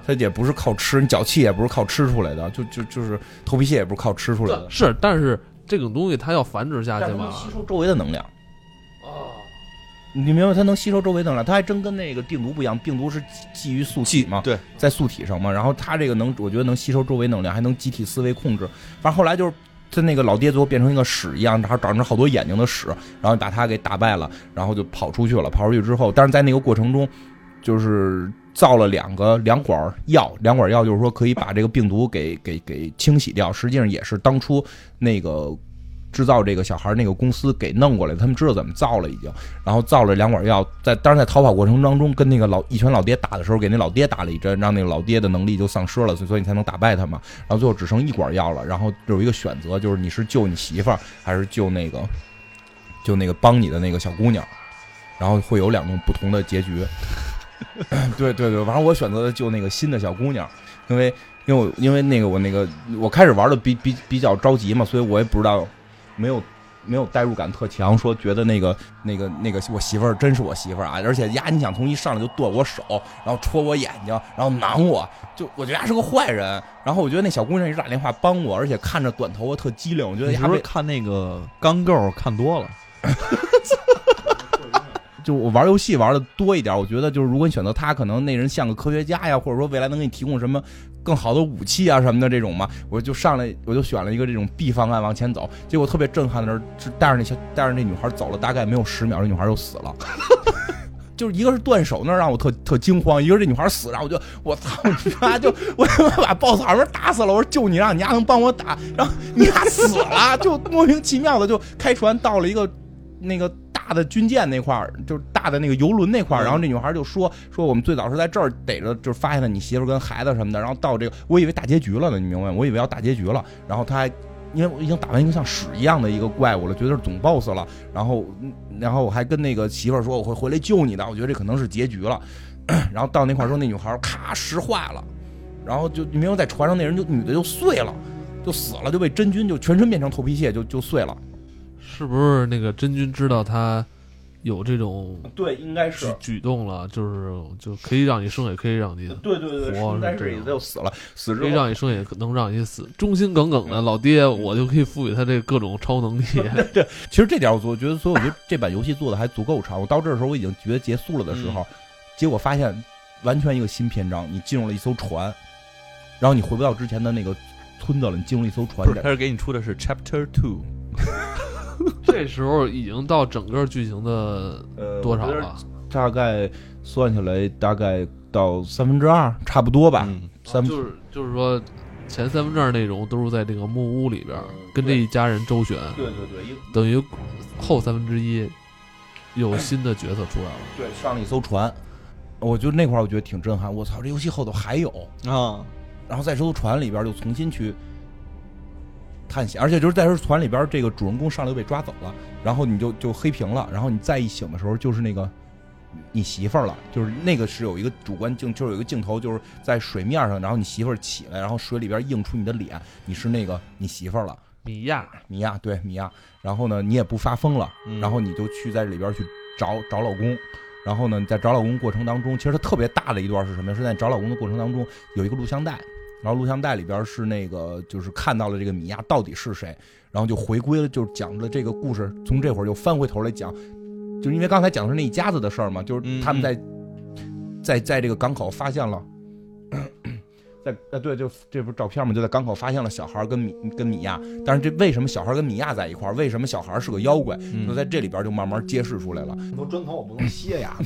它也不是靠吃，你脚气也不是靠吃出来的，就就就是头皮屑也不是靠吃出来的，是，但是这种东西它要繁殖下去嘛吸收周围的能量。哦，你明白？它能吸收周围能量，它还真跟那个病毒不一样，病毒是基于素体嘛，对，在素体上嘛，然后它这个能，我觉得能吸收周围能量，还能集体思维控制。反正后来就是他那个老爹最后变成一个屎一样，然后长着好多眼睛的屎，然后把他给打败了，然后就跑出去了。跑出去之后，但是在那个过程中，就是造了两个两管药，两管药就是说可以把这个病毒给给给清洗掉。实际上也是当初那个制造这个小孩那个公司给弄过来，他们知道怎么造了已经，然后造了两管药，在当然在逃跑过程当中跟那个老一拳老爹打的时候，给那老爹打了一针，让那个老爹的能力就丧失了，所以所以你才能打败他嘛。然后最后只剩一管药了，然后有一个选择，就是你是救你媳妇儿，还是救那个就那个帮你的那个小姑娘，然后会有两种不同的结局。对对对，反正我选择的救那个新的小姑娘，因为因为因为那个我那个我开始玩的比比比较着急嘛，所以我也不知道没有没有代入感特强，说觉得那个那个那个我媳妇儿真是我媳妇儿啊，而且呀，你想从一上来就剁我手，然后戳我眼睛，然后囊我，就我觉得他是个坏人。然后我觉得那小姑娘一直打电话帮我，而且看着短头发特机灵，我觉得你是不是看那个钢构看多了？(laughs) (laughs) 就我玩游戏玩的多一点，我觉得就是如果你选择他，可能那人像个科学家呀，或者说未来能给你提供什么更好的武器啊什么的这种嘛，我就上来我就选了一个这种 B 方案往前走，结果特别震撼的是，带着那小带着那女孩走了大概没有十秒，这女孩就死了。(laughs) 就是一个是断手那让我特特惊慌，一个是这女孩死，然后我就我操你妈！就我他妈把 BOSS 好像打死了，我说救你，让你丫能帮我打，然后你丫死了，就莫名其妙的就开船到了一个那个大的军舰那块儿，就是大的那个游轮那块儿，然后这女孩就说说我们最早是在这儿逮着，就是发现了你媳妇跟孩子什么的，然后到这个我以为大结局了呢，你明白吗？我以为要大结局了，然后他还。因为我已经打完一个像屎一样的一个怪物了，觉得是总 boss 了，然后，嗯然后我还跟那个媳妇儿说我会回来救你的，我觉得这可能是结局了。(coughs) 然后到那块儿说，那女孩咔石化了，然后就你明白在船上那人就女的就碎了，就死了，就被真菌就全身变成头皮屑，就就碎了。是不是那个真菌知道他有这种对，应该举举动了，就是就可以让你生，也可以让你对对对，活应该是是这样就死了，死之可以后让你生，也能让你死。忠心耿耿的老爹，我就可以赋予他这各种超能力。(laughs) 对其实这点儿我做觉得，所以我觉得这版游戏做的还足够长。我到这儿的时候，我已经觉得结束了的时候，结果发现完全一个新篇章，你进入了一艘船，然后你回不到之前的那个村子了，你进入了一艘船不是，他是给你出的是 Chapter Two，(laughs) (laughs) 这时候已经到整个剧情的呃多少了？大概算下来，大概到三分之二，差不多吧。嗯三就是就是说，前三分之二内容都是在这个木屋里边跟这一家人周旋，对对对，等于后三分之一有新的角色出来了。对上了一艘船，我觉得那块儿我觉得挺震撼。我操，这游戏后头还有，啊，然后在这艘船里边儿就重新去探险，而且就是在这艘船里边儿，这个主人公上来就被抓走了，然后你就就黑屏了，然后你再一醒的时候就是那个你媳妇儿了，就是那个是有一个主观镜，就是有一个镜头就是在水面上，然后你媳妇儿起来，然后水里边映出你的脸，你是那个你媳妇儿了，米娅，米娅对米娅，然后呢你也不发疯了，嗯然后你就去在里边去找找老公。然后呢，你在找老公过程当中，其实它特别大的一段是什么呀？是在找老公的过程当中有一个录像带，然后录像带里边是那个就是看到了这个米娅到底是谁，然后就回归了，就是讲了这个故事，从这会儿又翻回头来讲，就是因为刚才讲的是那一家子的事儿嘛，就是嗯他们在、在在这个港口发现了。在呃对，就这不是照片嘛，就在港口发现了小孩跟米跟米娅，但是这为什么小孩跟米娅在一块儿？为什么小孩是个妖怪？嗯就在这里边就慢慢揭示出来了。很多砖头我不能歇呀。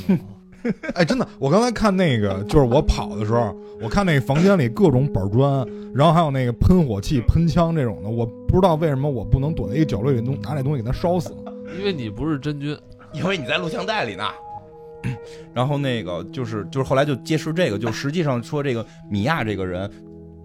(laughs) 哎，真的，我刚才看那个，就是我跑的时候，我看那个房间里各种板砖，然后还有那个喷火器、喷枪这种的，我不知道为什么我不能躲在一个角落里，东拿那东西给它烧死。因为你不是真菌，因为你在录像带里呢。然后那个就是就是后来就揭示这个，就实际上说这个米娅这个人，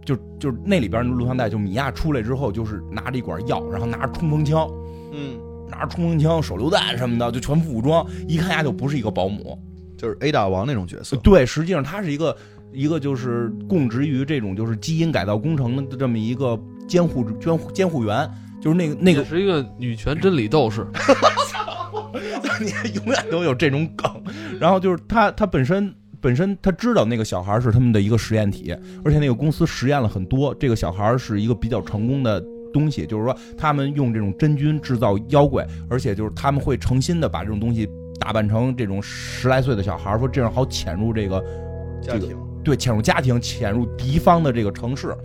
就就是那里边的录像带，就米娅出来之后，就是拿着一管药，然后拿着冲锋枪，嗯，拿着冲锋枪、手榴弹什么的，就全副武装，一看呀就不是一个保姆。就是 A 大王那种角色，对，实际上他是一个一个就是供职于这种就是基因改造工程的这么一个监护监护监护员，就是那个那个也是一个女权真理斗士。(laughs) 你永远都有这种梗。然后就是他，他本身本身他知道那个小孩是他们的一个实验体，而且那个公司实验了很多，这个小孩是一个比较成功的。东西就是说，他们用这种真菌制造妖怪，而且就是他们会诚心的把这种东西打扮成这种十来岁的小孩，说这样好潜入这个家庭，对潜入家庭、潜入敌方的这个城市，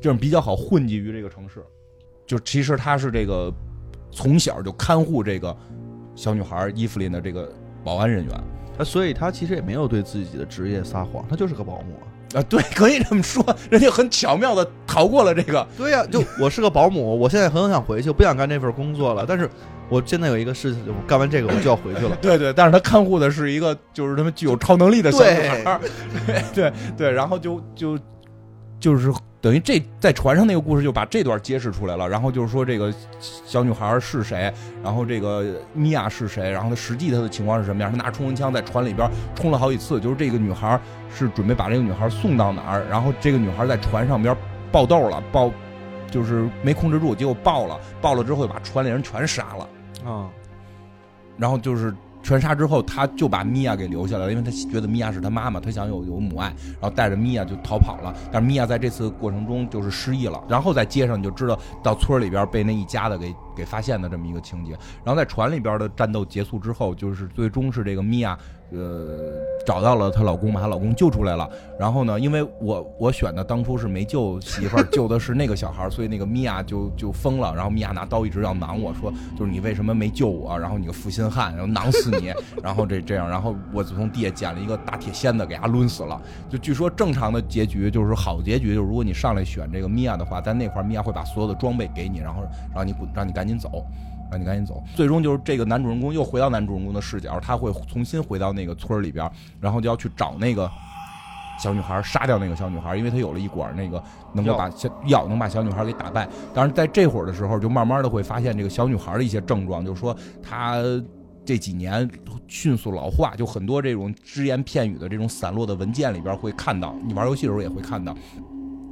这样比较好混迹于这个城市。就其实他是这个从小就看护这个小女孩伊芙琳的这个保安人员他所以他其实也没有对自己的职业撒谎，他就是个保姆啊。啊，对，可以这么说，人家很巧妙的逃过了这个，对呀、就我是个保姆，我现在很想回去，不想干这份工作了。但是我现在有一个事情，我干完这个我就要回去了。对对，但是他看护的是一个就是他们具有超能力的小女孩儿，(laughs) 对对对，然后就就就是等于这在船上那个故事就把这段揭示出来了，然后就是说这个小女孩是谁，然后这个米娅是谁，然后她实际她的情况是什么样，她拿冲锋枪在船里边冲了好几次，就是这个女孩是准备把这个女孩送到哪儿，然后这个女孩在船上边爆豆了，爆就是没控制住，结果爆了，爆了之后把船里人全杀了。啊，然后就是全杀之后，他就把米娅给留下来了，因为他觉得米娅是他妈妈，他想有有母爱，然后带着米娅就逃跑了。但是米娅在这次过程中就是失忆了，然后在街上你就知道到村里边被那一家子给给发现的这么一个情节。然后在船里边的战斗结束之后，就是最终是这个米娅。呃，找到了她老公，把她老公救出来了。然后呢，因为我我选的当初是没救媳妇儿，救的是那个小孩儿，所以那个米娅就就疯了。然后米娅拿刀一直要囊我说，就是你为什么没救我？然后你个负心汉，然后囊死你。然后这这样，然后我就从地下捡了一个大铁锨子给他抡死了。就据说正常的结局就是好结局，就是如果你上来选这个米娅的话，在那块儿米娅会把所有的装备给你，然后让你滚，让你赶紧走。让你赶紧走。最终就是这个男主人公又回到男主人公的视角，他会重新回到那个村里边，然后就要去找那个小女孩，杀掉那个小女孩，因为他有了一管那个能够把小药能把小女孩给打败。当然，在这会儿的时候，就慢慢的会发现这个小女孩的一些症状，就是说她。这几年迅速老化，就很多这种只言片语的这种散落的文件里边会看到，你玩游戏的时候也会看到，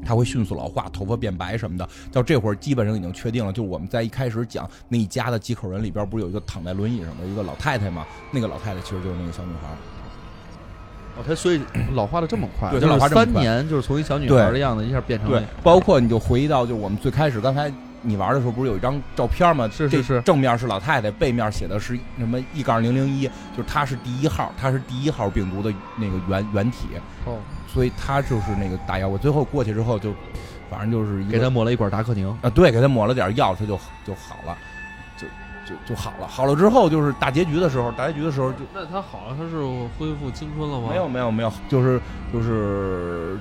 它会迅速老化，头发变白什么的。到这会儿基本上已经确定了，就是我们在一开始讲那一家的几口人里边，不是有一个躺在轮椅上的一个老太太吗？那个老太太其实就是那个小女孩。哦，她所以老化的这么快，对就是他老化这么快三年，就是从一小女孩的样子一下变成对了，包括你就回忆到，就是我们最开始刚才你玩的时候，不是有一张照片吗？这是是是正面是老太太，背面写的是什么一杠零零一，就是她是第一号，她是第一号病毒的那个原原体，哦，所以他就是那个大妖我。最后过去之后就，反正就是给他抹了一管达克宁。啊，对，给他抹了点药，他就就好了，就就就好了。好了之后就是大结局的时候，大结局的时候就那他好了，他是恢复青春了吗？没有没有没有，就是就是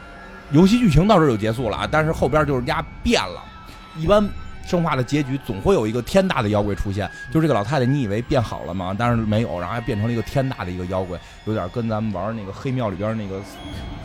游戏剧情到这儿就结束了啊，但是后边就是压变了。一般生化的结局总会有一个天大的妖怪出现，就是这个老太太，你以为变好了吗？但是没有，然后还变成了一个天大的一个妖怪，有点跟咱们玩那个黑庙里边那个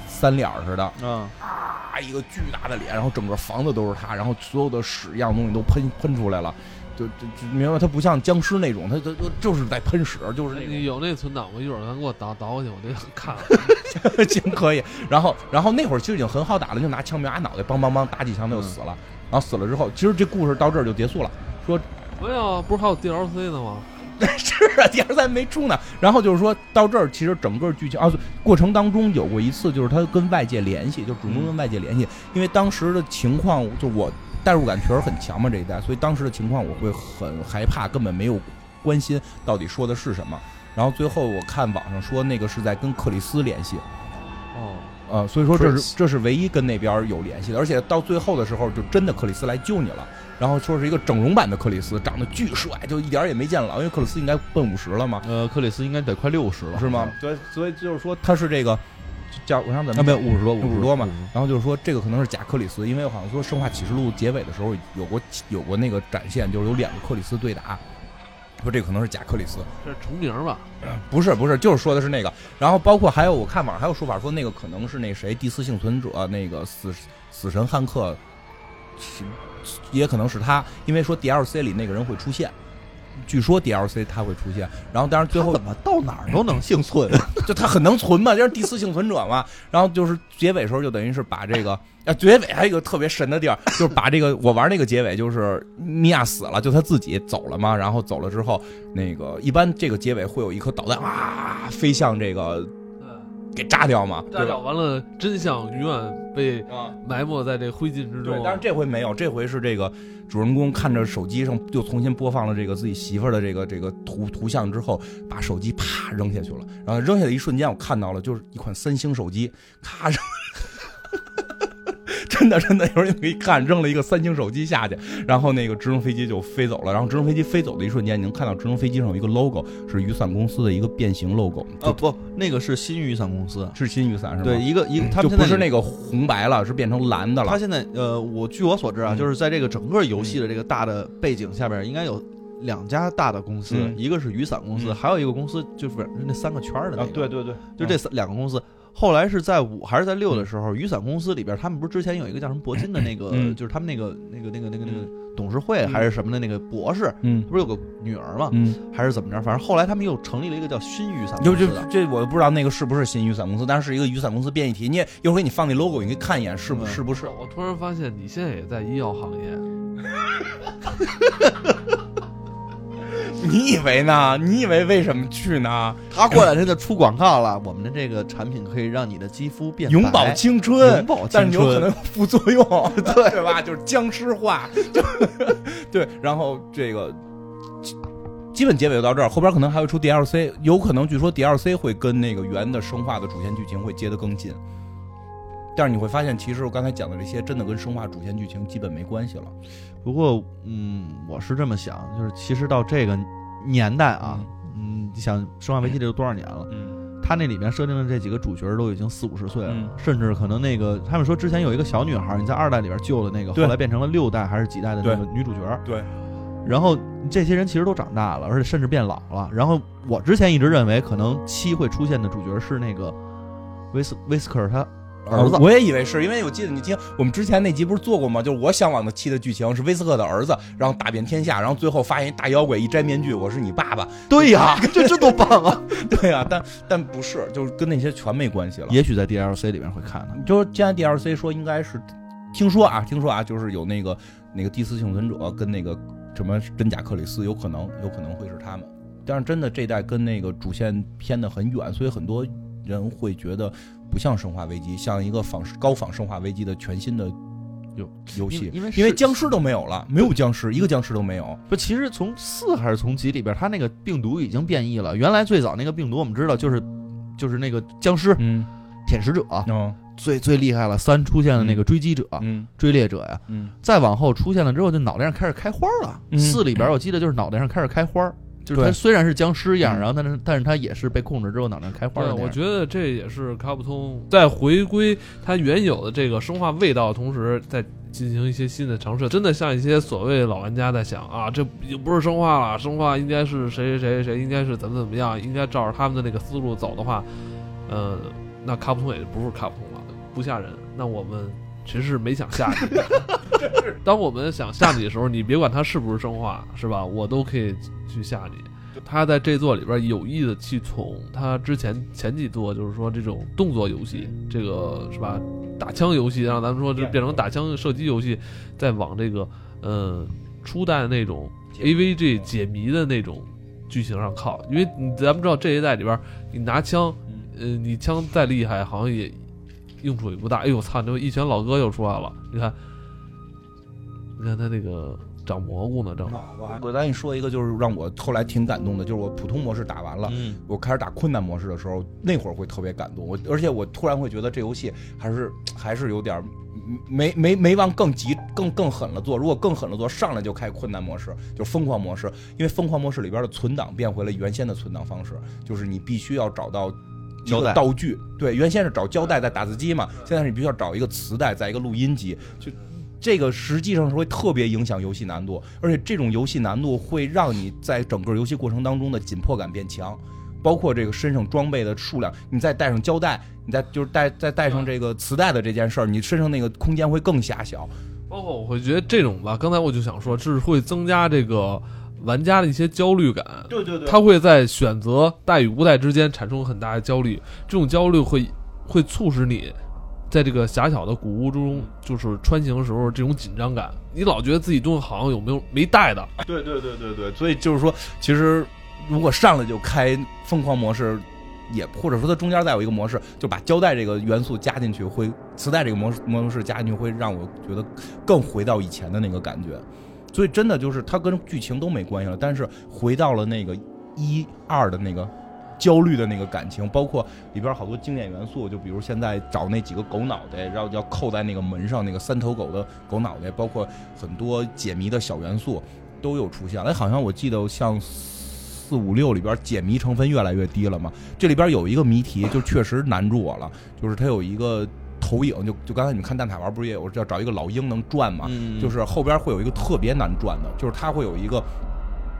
三脸儿似的。啊，啊，一个巨大的脸，然后整个房子都是他，然后所有的屎一样东西都喷喷出来了，就就就明白，他不像僵尸那种，他他他就是在喷屎，就是那有那存档吗？一会儿咱给我倒倒过去，我得看看。行可以。然后然后那会儿其实已经很好打了，就拿枪瞄他脑袋，梆梆梆打几枪他就死了。然后死了之后，其实这故事到这儿就结束了。说没有，不是还有 DLC 呢吗？(laughs) 是啊，，DLC 没出呢。然后就是说到这儿，其实整个剧情啊，过程当中有过一次，就是他跟外界联系，就主动跟外界联系，因为当时的情况，就我代入感确实很强嘛这一代，所以当时的情况我会很害怕，根本没有关心到底说的是什么。然后最后我看网上说那个是在跟克里斯联系，哦，呃，所以说这是这是唯一跟那边有联系的，而且到最后的时候，就真的克里斯来救你了。然后说是一个整容版的克里斯，长得巨帅，就一点儿也没见老，因为克里斯应该奔五十了嘛，呃，克里斯应该得快六十了，是吗？？对，所以就是说他是这个叫我想怎么啊，没有五十多，五十多嘛。然后就是说这个可能是假克里斯，因为好像说《生化启示录》结尾的时候有过有过那个展现，就是有两个克里斯对打，说这可能是假克里斯。这是重名吧？不是不是，就是说的是那个。然后包括还有我看网上还有说法说那个可能是那谁第四幸存者那个死死神汉克，是也可能是他，因为说 DLC 里那个人会出现。据说 DLC 它会出现，然后但是最后最后怎么到哪儿都能幸存？(laughs) 就他很能存嘛，就是第四幸存者嘛。然后就是结尾时候就等于是把这个啊，结尾还有一个特别神的地儿，就是把这个我玩那个结尾就是米娅死了，就他自己走了嘛。然后走了之后，那个一般这个结尾会有一颗导弹啊飞向这个给炸掉嘛，炸？掉完了，真相永远被啊，埋没在这灰烬之中。，对但是这回没有，这回是这个主人公看着手机上又重新播放了这个自己媳妇儿的这个这个图图像之后，把手机啪扔下去了。然后扔下的一瞬间，我看到了就是一款三星手机，咔扔。这真的真的，有人可以看，扔了一个三星手机下去，然后那个直升飞机就飞走了。然后直升飞机飞走的一瞬间，你能看到直升飞机上有一个 logo，是雨伞公司的一个变形 logo，就啊不，那个是新雨伞公司，是新雨伞是吧？对，，一个一个他就不是那个红白了，是变成蓝的了。他现在呃，我据我所知啊，嗯就是在这个整个游戏的这个大的背景下边，应该有两家大的公司，嗯一个是雨伞公司，嗯还有一个公司就是那三个圈儿的那啊个，，对对对，就这三两个公司。后来是在五还是在六的时候，雨伞公司里边，他们不是之前有一个叫什么铂金的那个，嗯就是他们那个那个那个那个那个董事会还是什么的那个博士，嗯不是有个女儿吗？嗯，还是怎么着？反正后来他们又成立了一个叫新雨伞公司的。这我不知道那个是不是新雨伞公司，但是是一个雨伞公司变异体。你也一会儿给你放那 logo，你可以看一眼是不嗯是不是？我突然发现你现在也在医药行业，(laughs) (laughs) 你以为呢？你以为为什么去呢？他过两天就出广告了，我们的这个产品可以让你的肌肤变永葆青春，永葆青春但是有可能有副作用，(laughs) (laughs) 对对吧？就是僵尸化，就对。然后这个基基本结尾就到这儿，后边可能还会出 DLC，有可能据说 DLC 会跟那个原的生化的主线剧情会接得更近。但是你会发现，其实我刚才讲的这些真的跟生化主线剧情基本没关系了不过，嗯，我是这么想，就是其实到这个年代啊，嗯，你想《生化危机》这都多少年了？嗯它那里面设定的这几个主角都已经四五十岁了，嗯甚至可能那个他们说之前有一个小女孩，你在二代里边救的那个，后来变成了六代还是几代的那个女主角。对。然后这些人其实都长大了，而且甚至变老了。然后我之前一直认为，可能七会出现的主角是那个威斯威斯克尔他儿子。我也以为是因为我记得你听我们之前那集不是做过吗？就是我向往的七的剧情是威斯克的儿子，然后打遍天下，然后最后发现一大妖怪一摘面具，我是你爸爸。对呀，(laughs) 这这多棒啊！(laughs) 对呀、但但不是，就是跟那些全没关系了。也许在 DLC 里面会看到。就是现在 DLC 说应该是，听说啊，听说啊，就是有那个那个第四幸存者跟那个什么真假克里斯，有可能有可能会是他们。但是真的这代跟那个主线偏的很远，所以很多人会觉得不像《生化危机》，像一个仿高仿《生化危机》的全新的游游戏，因为因为因为僵尸都没有了，没有僵尸，一个僵尸都没有。不，其实从四还是从几里边，它那个病毒已经变异了。原来最早那个病毒，我们知道就是就是那个僵尸、嗯舔食者，嗯最最厉害了。三出现了那个追击者、嗯追猎者呀，嗯再往后出现了之后，就脑袋上开始开花了。嗯四里边我记得就是脑袋上开始开花，就是他虽然是僵尸样，嗯然后但是但是他也是被控制之后脑袋开花对，的样。我觉得这也是卡普通在回归它原有的这个生化味道的同时，在进行一些新的尝试。真的像一些所谓老玩家在想啊，这已经不是生化了，生化应该是谁谁谁谁，应该是怎么怎么样，应该照着他们的那个思路走的话，呃，那卡普通也就不是卡普通了，不吓人。那我们其实是没想吓你。(laughs) 当我们想吓你的时候，你别管它是不是生化，是吧？我都可以去吓你。他在这座里边有意的去从他之前前几座，就是说这种动作游戏，这个是吧？打枪游戏，让咱们说就变成打枪射击游戏，再往这个呃初代那种 AVG 解谜的那种剧情上靠，因为你咱们知道这一代里边，你拿枪，呃，你枪再厉害，好像也用处也不大。哎呦我操！那一拳老哥又出来了，你看，你看他那个长蘑菇呢，正我再跟你说一个，就是让我后来挺感动的，就是我普通模式打完了，嗯，我开始打困难模式的时候，那会儿会特别感动。我而且我突然会觉得这游戏还是还是有点没没没往更急更更狠了做。如果更狠了做，上来就开困难模式，就疯狂模式。因为疯狂模式里边的存档变回了原先的存档方式，就是你必须要找到。一个胶带道具，对，原先是找胶带在打字机嘛，现在是你必须要找一个磁带，在一个录音机，就这个实际上是会特别影响游戏难度，而且这种游戏难度会让你在整个游戏过程当中的紧迫感变强，包括这个身上装备的数量，你再带上胶带，你再就是带再带上这个磁带的这件事儿，你身上那个空间会更狭小。包括我会觉得这种吧，刚才我就想说，这是会增加这个玩家的一些焦虑感。对对对他会在选择带与不带之间产生很大的焦虑，这种焦虑会会促使你在这个狭小的古屋中，就是穿行的时候这种紧张感，你老觉得自己东西好像有没有没带的。对对对对对，所以就是说，其实如果上来就开疯狂模式，也或者说它中间再有一个模式，就把胶带这个元素加进去，会磁带这个模式模式加进去，会让我觉得更回到以前的那个感觉。所以真的就是它跟剧情都没关系了，但是回到了那个一二的那个焦虑的那个感情，包括里边好多经典元素，就比如现在找那几个狗脑袋，然后要扣在那个门上那个三头狗的狗脑袋，包括很多解谜的小元素都有出现。哎，好像我记得像四五六里边解谜成分越来越低了嘛。这里边有一个谜题，就确实难住我了，就是它有一个投影，就就刚才你们看蛋挞玩不是也有要找一个老鹰能转嘛？嗯就是后边会有一个特别难转的，就是它会有一个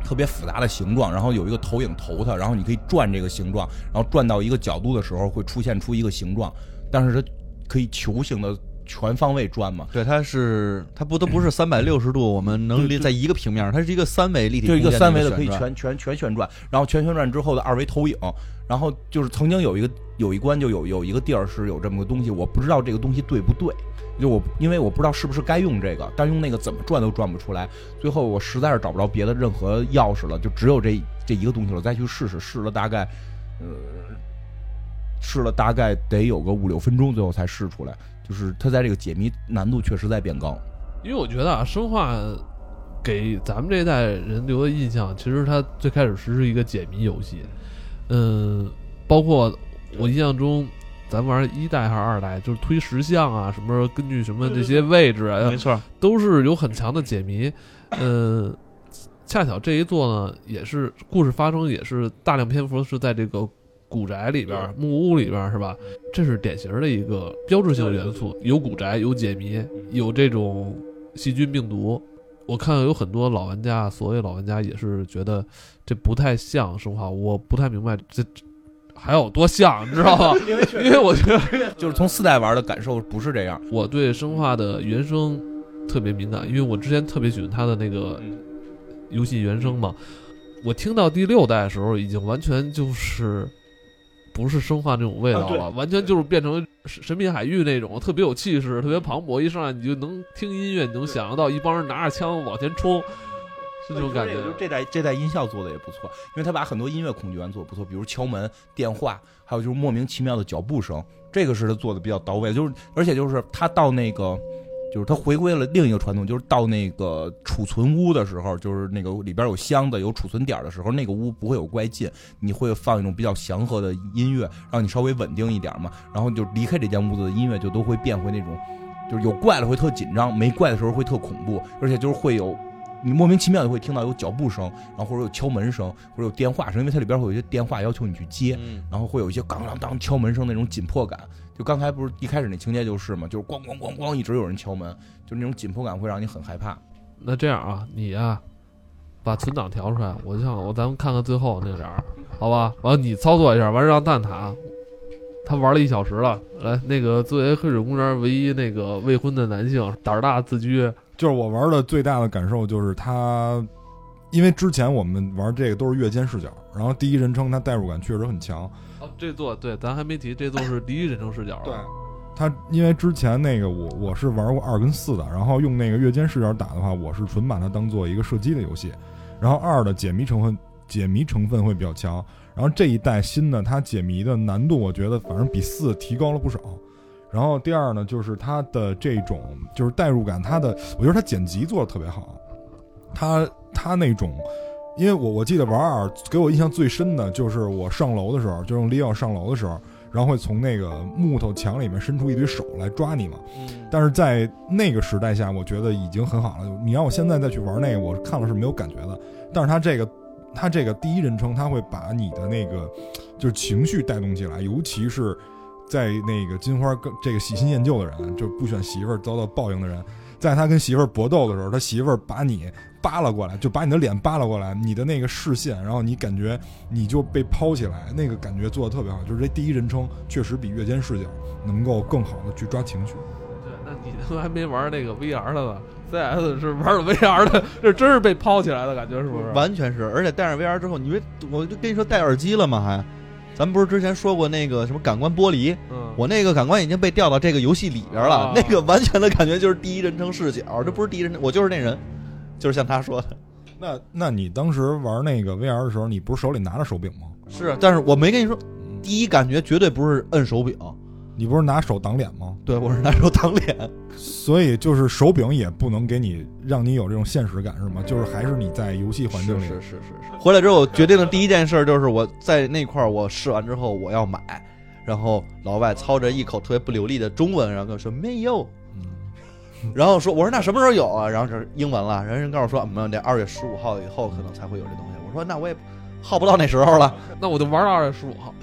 特别复杂的形状，然后有一个投影投它，然后你可以转这个形状，然后转到一个角度的时候会出现出一个形状，但是它可以球形的全方位转嘛。对，它是它不都不是 (coughs) 三百六十度，我们能立在一个平面上，它是一个三维立体就一个三维的可以全全全旋转，然后全旋转之后的二维投影，然后就是曾经有一个有一关就有有一个地儿是有这么个东西，我不知道这个东西对不对，就我因为我不知道是不是该用这个，但用那个怎么转都转不出来，最后我实在是找不着别的任何钥匙了，就只有这这一个东西了，再去试试，试了大概呃试了大概得有个五六分钟，最后才试出来，就是它在这个解谜难度确实在变高。因为我觉得啊，生化给咱们这一代人留的印象，其实它最开始是一个解谜游戏，嗯，包括我印象中，咱玩一代还是二代，就是推石像啊，什么根据什么这些位置啊，没错，都是有很强的解谜。嗯，恰巧这一座呢，也是故事发生也是大量篇幅是在这个古宅里边儿、木屋里边儿，是吧？这是典型的一个标志性元素，有古宅，有解谜，有这种细菌病毒。我看有很多老玩家，所谓老玩家也是觉得这不太像生化，我不太明白这这还有多像，你知道吗？(laughs) 因为因为我觉得就是从四代玩的感受不是这样。我对生化的原声特别敏感，因为我之前特别喜欢它的那个游戏原声嘛。我听到第六代的时候，已经完全就是不是生化那种味道了，完全就是变成神神秘海域那种特别有气势、特别磅礴，一上来你就能听音乐，你能想象到一帮人拿着枪往前冲，是这种感觉。就这代这代音效做的也不错，因为他把很多音乐恐惧元做的不错，比如敲门、电话，还有就是莫名其妙的脚步声，这个是他做的比较到位。就是而且就是他到那个，就是他回归了另一个传统，就是到那个储存屋的时候，就是那个里边有箱子、有储存点的时候，那个屋不会有怪进，你会放一种比较祥和的音乐，让你稍微稳定一点嘛。然后就离开这间屋子的音乐就都会变回那种，就是有怪了会特紧张，没怪的时候会特恐怖，而且就是会有。你莫名其妙的会听到有脚步声，然后或者有敲门声，或者有电话声，因为它里边会有一些电话要求你去接，嗯，然后会有一些当当当敲门声那种紧迫感。就刚才不是一开始那情节就是嘛，就是咣咣咣咣一直有人敲门，就是那种紧迫感会让你很害怕。那这样啊，你呀、把存档调出来，我就想我咱们看看最后那点儿，好吧？完了你操作一下，完了让蛋挞，他玩了一小时了，来那个作为黑水公园唯一那个未婚的男性，胆儿大自居，就是我玩的最大的感受就是他，因为之前我们玩这个都是越肩视角，然后第一人称它代入感确实很强。哦，这座对，咱还没提，这座是第一人称视角。对，它因为之前那个我我是玩过二跟四的，然后用那个月间视角打的话，我是纯把它当做一个射击的游戏。然后二的解谜成分解谜成分会比较强，然后这一代新的它解谜的难度，我觉得反正比四提高了不少。然后第二呢，就是它的这种就是代入感，它的我觉得它剪辑做的特别好，它它那种。因为我我记得玩二给我印象最深的就是我上楼的时候，就用利奥上楼的时候，然后会从那个木头墙里面伸出一堆手来抓你嘛。嗯但是在那个时代下，我觉得已经很好了。你让我现在再去玩那个，我看了是没有感觉的。但是它这个，它这个第一人称，它会把你的那个就是情绪带动起来，尤其是在那个金花跟这个喜新厌旧的人，就不选媳妇儿遭到报应的人，在他跟媳妇儿搏斗的时候，他媳妇儿把你扒拉过来，就把你的脸扒拉过来，你的那个视线，然后你感觉你就被抛起来，那个感觉做的特别好。就是这第一人称确实比越肩视角能够更好的去抓情绪。对，那你他妈还没玩那个 VR 的呢？CS (laughs) 是玩了 VR 的，这 (laughs) 真是被抛起来的感觉，是不是？完全是，而且戴上 VR 之后，你为我就跟你说戴耳机了吗？还，咱们不是之前说过那个什么感官剥离？嗯，我那个感官已经被调到这个游戏里边了，啊那个完全的感觉就是第一人称视角，这不是第一人称，我就是那人，就是像他说的，那那你当时玩那个 VR 的时候，你不是手里拿着手柄吗？是，但是我没跟你说，第一感觉绝对不是摁手柄，你不是拿手挡脸吗？对我是拿手挡脸，所以就是手柄也不能给你让你有这种现实感是吗？就是还是你在游戏环境里，是是是是是。回来之后决定的第一件事就是我在那块儿我试完之后我要买，然后老外操着一口特别不流利的中文，然后跟我说没有，嗯，(laughs) 然后说我说那什么时候有啊？然后就是英文了，人家告诉我说没有，得二月十五号以后可能才会有这东西。我说那我也耗不到那时候了。那我就玩到二月十五号。(laughs)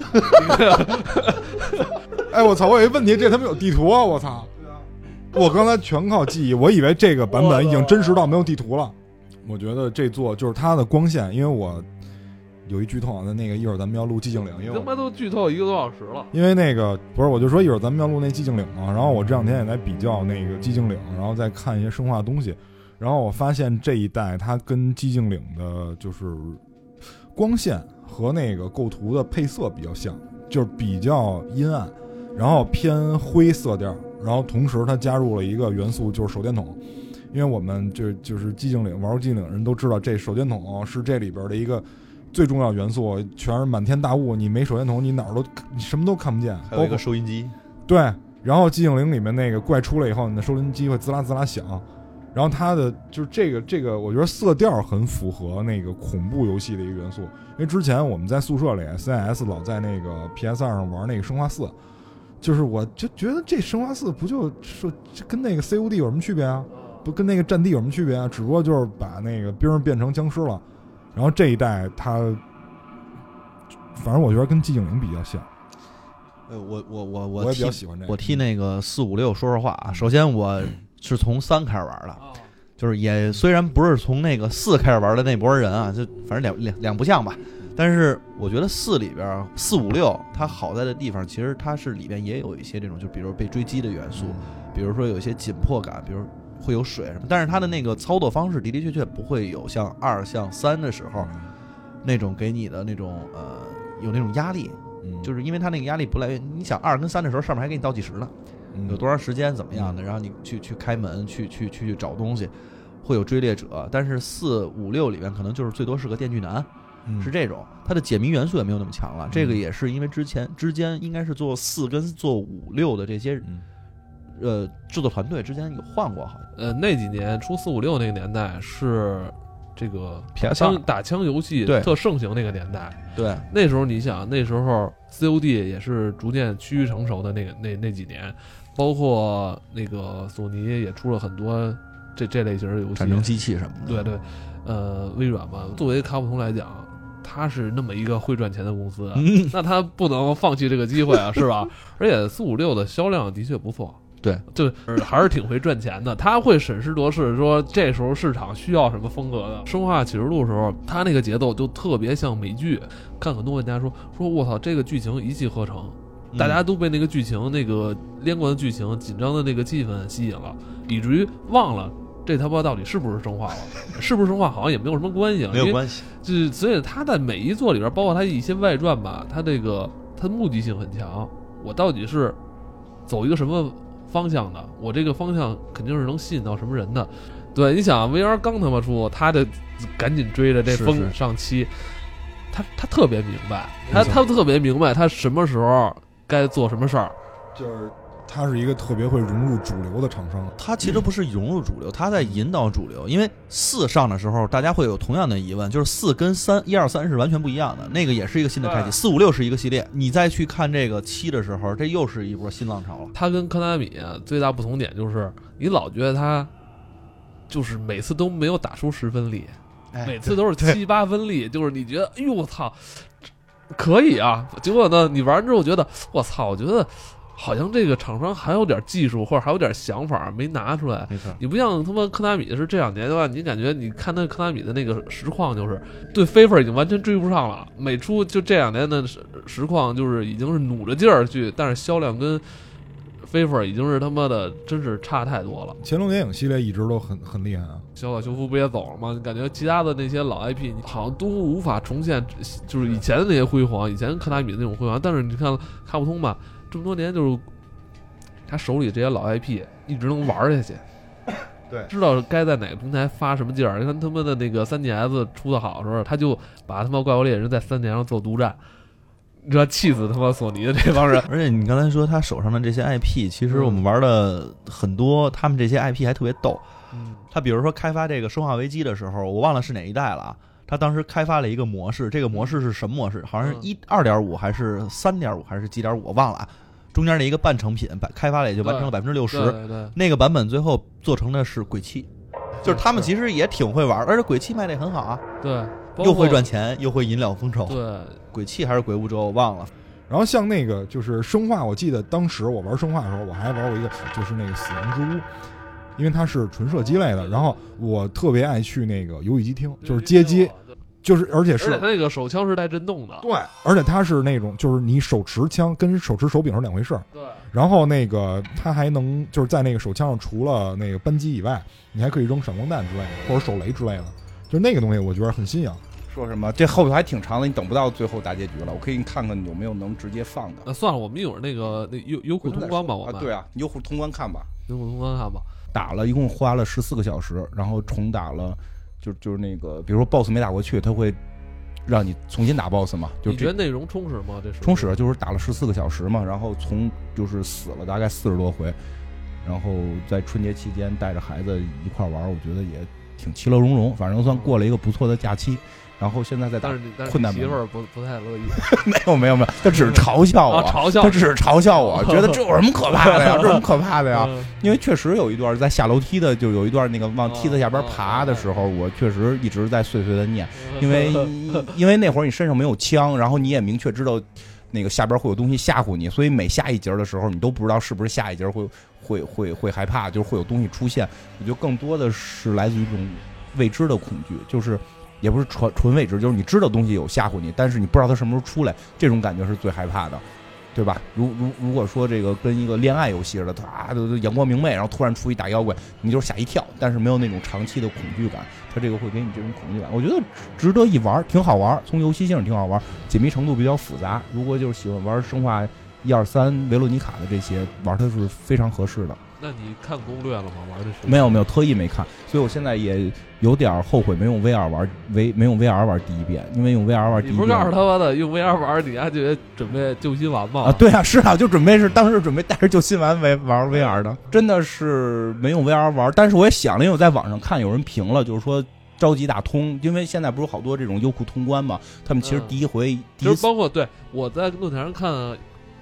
哎，我操！我有一问题，这他妈有地图啊！我操！我刚才全靠记忆，我以为这个版本已经真实到没有地图了。我觉得这座就是它的光线，因为我有一剧透啊，那那个一会儿咱们要录寂静岭，因为我他妈都剧透一个多小时了。因为那个不是，我就说一会儿咱们要录那寂静岭嘛，然后我这两天也在比较那个寂静岭，然后再看一些生化东西，然后我发现这一代它跟寂静岭的就是光线和那个构图的配色比较像，就是比较阴暗，然后偏灰色调，然后同时它加入了一个元素就是手电筒，因为我们就就是寂静岭玩过寂静岭的人都知道，这手电筒是这里边的一个。最重要元素全是满天大雾，你没手电筒，你哪儿都你什么都看不见，还有一个收音机，对，然后寂静岭里面那个怪出来以后，你的收音机会滋啦滋啦响，然后它的就是这个这个，我觉得色调很符合那个恐怖游戏的一个元素，因为之前我们在宿舍里 CIS 老在那个 PS 二上玩那个生化四，就是我就觉得这生化四不就说跟那个 COD 有什么区别啊？不跟那个战地有什么区别啊？只不过就是把那个兵变成僵尸了，然后这一代它，反正我觉得跟寂静岭比较像，呃，我我我我也比较喜欢这个。我替那个四五六说说话啊。首先我是从三开始玩的，就是也虽然不是从那个四开始玩的那波人啊，就反正两两两不像吧。但是我觉得四里边儿四五六它好在的地方，其实它是里边也有一些这种，就比如被追击的元素，比如说有一些紧迫感，比如会有水什么。但是它的那个操作方式的的确确不会有像二像三的时候那种给你的那种呃有那种压力，嗯，就是因为它那个压力不来源。你想二跟三的时候上面还给你倒计时呢。嗯有多长时间怎么样的，然后你去去开门，去去去去找东西，会有追猎者。但是四五六里面可能就是最多是个电锯男，嗯是这种，它的解谜元素也没有那么强了。这个也是因为之前之间应该是做四跟做五六的这些嗯呃制作团队之间有换过，好像呃，那几年出四五六那个年代是这个 PS2 枪打枪游戏对特盛行那个年代。对那时候你想，那时候 COD 也是逐渐趋于成熟的那个那那几年，包括那个索尼也出了很多这这类型的游戏。战争机器什么的。对对，呃，微软嘛，作为卡普通来讲，它是那么一个会赚钱的公司，嗯，(laughs) 那它不能放弃这个机会啊，(laughs) 是吧？而且四五六的销量的确不错。对，就是还是挺会赚钱的。他会审时度势，说这时候市场需要什么风格的。生化启示录的时候，他那个节奏就特别像美剧。看很多玩家说说，我操，这个剧情一气呵成，嗯大家都被那个剧情、那个连贯的剧情、紧张的那个气氛吸引了，以至于忘了这他妈到底是不是生化了，是不是生化好像也没有什么关系啊，没有关系。就是所以他在每一作里边，包括他一些外传吧，他这个他的目的性很强。我到底是走一个什么方向的？我这个方向肯定是能吸引到什么人的。对，你想 VR 刚他妈出，他就赶紧追着这风上期，他他特别明白，他他特别明白他什么时候该做什么事儿。就是它是一个特别会融入主流的厂商。它其实不是融入主流，它在引导主流。因为四上的时候，大家会有同样的疑问，就是四跟三一二三是完全不一样的，那个也是一个新的开启，四五六是一个系列。你再去看这个七的时候，这又是一波新浪潮了。他跟科纳米啊最大不同点就是，你老觉得他就是每次都没有打出十分力，哎每次都是七八分力，就是你觉得，哎呦我操，可以啊！结果呢，你玩完之后觉得，我操，我觉得好像这个厂商还有点技术或者还有点想法没拿出来。没错，你不像他妈科纳米是这两年的话，你感觉你看那科纳米的那个实况，就是对飞分已经完全追不上了。每出就这两年的实实况，就是已经是努着劲儿去，但是销量跟飞分已经是他妈的真是差太多了。乾隆电影系列一直都很很厉害啊。小岛秀夫不也走了吗？感觉其他的那些老 IP 你好像都无法重现，就是以前的那些辉煌，以前科纳米的那种辉煌。但是你看卡普通吧，这么多年就是他手里这些老 IP 一直能玩下去。(coughs) 对知道该在哪个平台发什么劲儿。你看他妈的那个三 DS 出的好的时候，他就把他妈怪物猎人在三 DS 上做独占，你知道气死他妈索尼的这帮人。而且你刚才说他手上的这些 IP，其实我们玩的很多，他们这些 IP 还特别逗。嗯他比如说开发这个《生化危机》的时候，我忘了是哪一代了啊。他当时开发了一个模式，这个模式是什么模式？好像是嗯一二点五还是三点五还是几点五，我忘了啊。中间的一个半成品，百开发了也就完成了百分之六十。那个版本最后做成的是鬼泣，就是他们其实也挺会玩，而且鬼泣卖的也很好啊，对，又会赚钱，又会引了风潮。对，鬼泣还是鬼武者，我忘了。然后像那个就是生化，我记得当时我玩生化的时候，我还玩过一个就是那个死亡之屋，因为它是纯射击类的。然后我特别爱去那个游戏机厅，就是街机，就是而且是它那个手枪是带震动的。对，而且它是那种就是你手持枪跟手持手柄是两回事儿。对，然后那个它还能就是在那个手枪上，除了那个扳机以外，你还可以扔闪光弹之类的，或者手雷之类的。就那个东西，我觉得很新颖。说什么？这后头还挺长的，你等不到最后大结局了。我可以看看有没有能直接放的。那算了，我们一会儿那个那优优酷通关吧，我啊，对啊，优酷通关看吧。优酷通关看吧。打了一共花了十四个小时，然后重打了，就就是那个，比如说 BOSS 没打过去，他会让你重新打 BOSS 嘛，就这你觉得内容充实吗？这是充实，就是打了十四个小时嘛，然后从就是死了大概四十多回，然后在春节期间带着孩子一块玩，我觉得也挺其乐融融，反正算过了一个不错的假期。然后现在在打但是困难媳妇儿不不太乐意 (laughs) 没有没有没有，他只是嘲笑我，啊，嘲笑他只是嘲笑我，(laughs) 觉得这有什么可怕的呀？(laughs) 这有什么可怕的呀？嗯因为确实有一段在下楼梯的，就有一段那个往梯子下边爬的时候，我确实一直在碎碎的念，因为因为那会儿你身上没有枪，然后你也明确知道那个下边会有东西吓唬你，所以每下一节的时候，你都不知道是不是下一节会会会会害怕，就是会有东西出现。我觉得更多的是来自于这种未知的恐惧，就是。也不是纯纯未知，就是你知道东西有吓唬你，但是你不知道它什么时候出来，这种感觉是最害怕的。对吧？如如如果说这个跟一个恋爱游戏似的，它都都阳光明媚，然后突然出一大妖怪，你就是吓一跳，但是没有那种长期的恐惧感。它这个会给你这种恐惧感，我觉得值得一玩，挺好玩。从游戏性挺好玩，解谜程度比较复杂。如果就是喜欢玩生化一二三、维罗妮卡的这些，玩它是非常合适的。那你看攻略了吗？玩的是没有没有，特意没看，所以我现在也有点后悔没用 VR 玩，没没用 VR 玩第一遍，因为用 VR 玩第一遍。你不是告诉他妈的用 VR 玩，你还觉得准备救心丸吗？啊，对啊，是啊，就准备是当时准备带着救心丸玩玩 VR 的，真的是没用 VR 玩。但是我也想了，因为我在网上看有人评了，就是说着急打通，因为现在不是好多这种优酷通关嘛，他们其实嗯第一回、第就是一包括对我在论坛上看，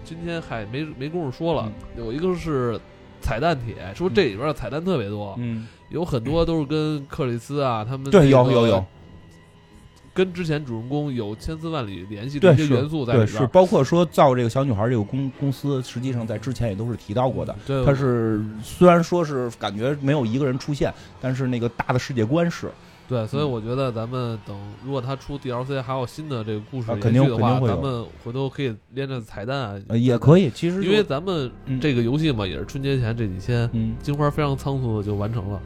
今天还没没工夫说了，有一个是彩蛋帖，说这里边的彩蛋特别多，嗯，有很多都是跟克里斯啊他们对，那个有有有，跟之前主人公有千丝万缕联系的一些元素在里边。是包括说造这个小女孩这个公公司，实际上在之前也都是提到过的。对，它是虽然说是感觉没有一个人出现，但是那个大的世界观是，对，所以我觉得咱们等，如果他出 DLC 还有新的这个故事延啊肯定续的话，咱们回头可以连着彩蛋啊，呃，也可以。其实因为咱们嗯这个游戏嘛，也是春节前这几天，嗯，金花非常仓促的就完成了。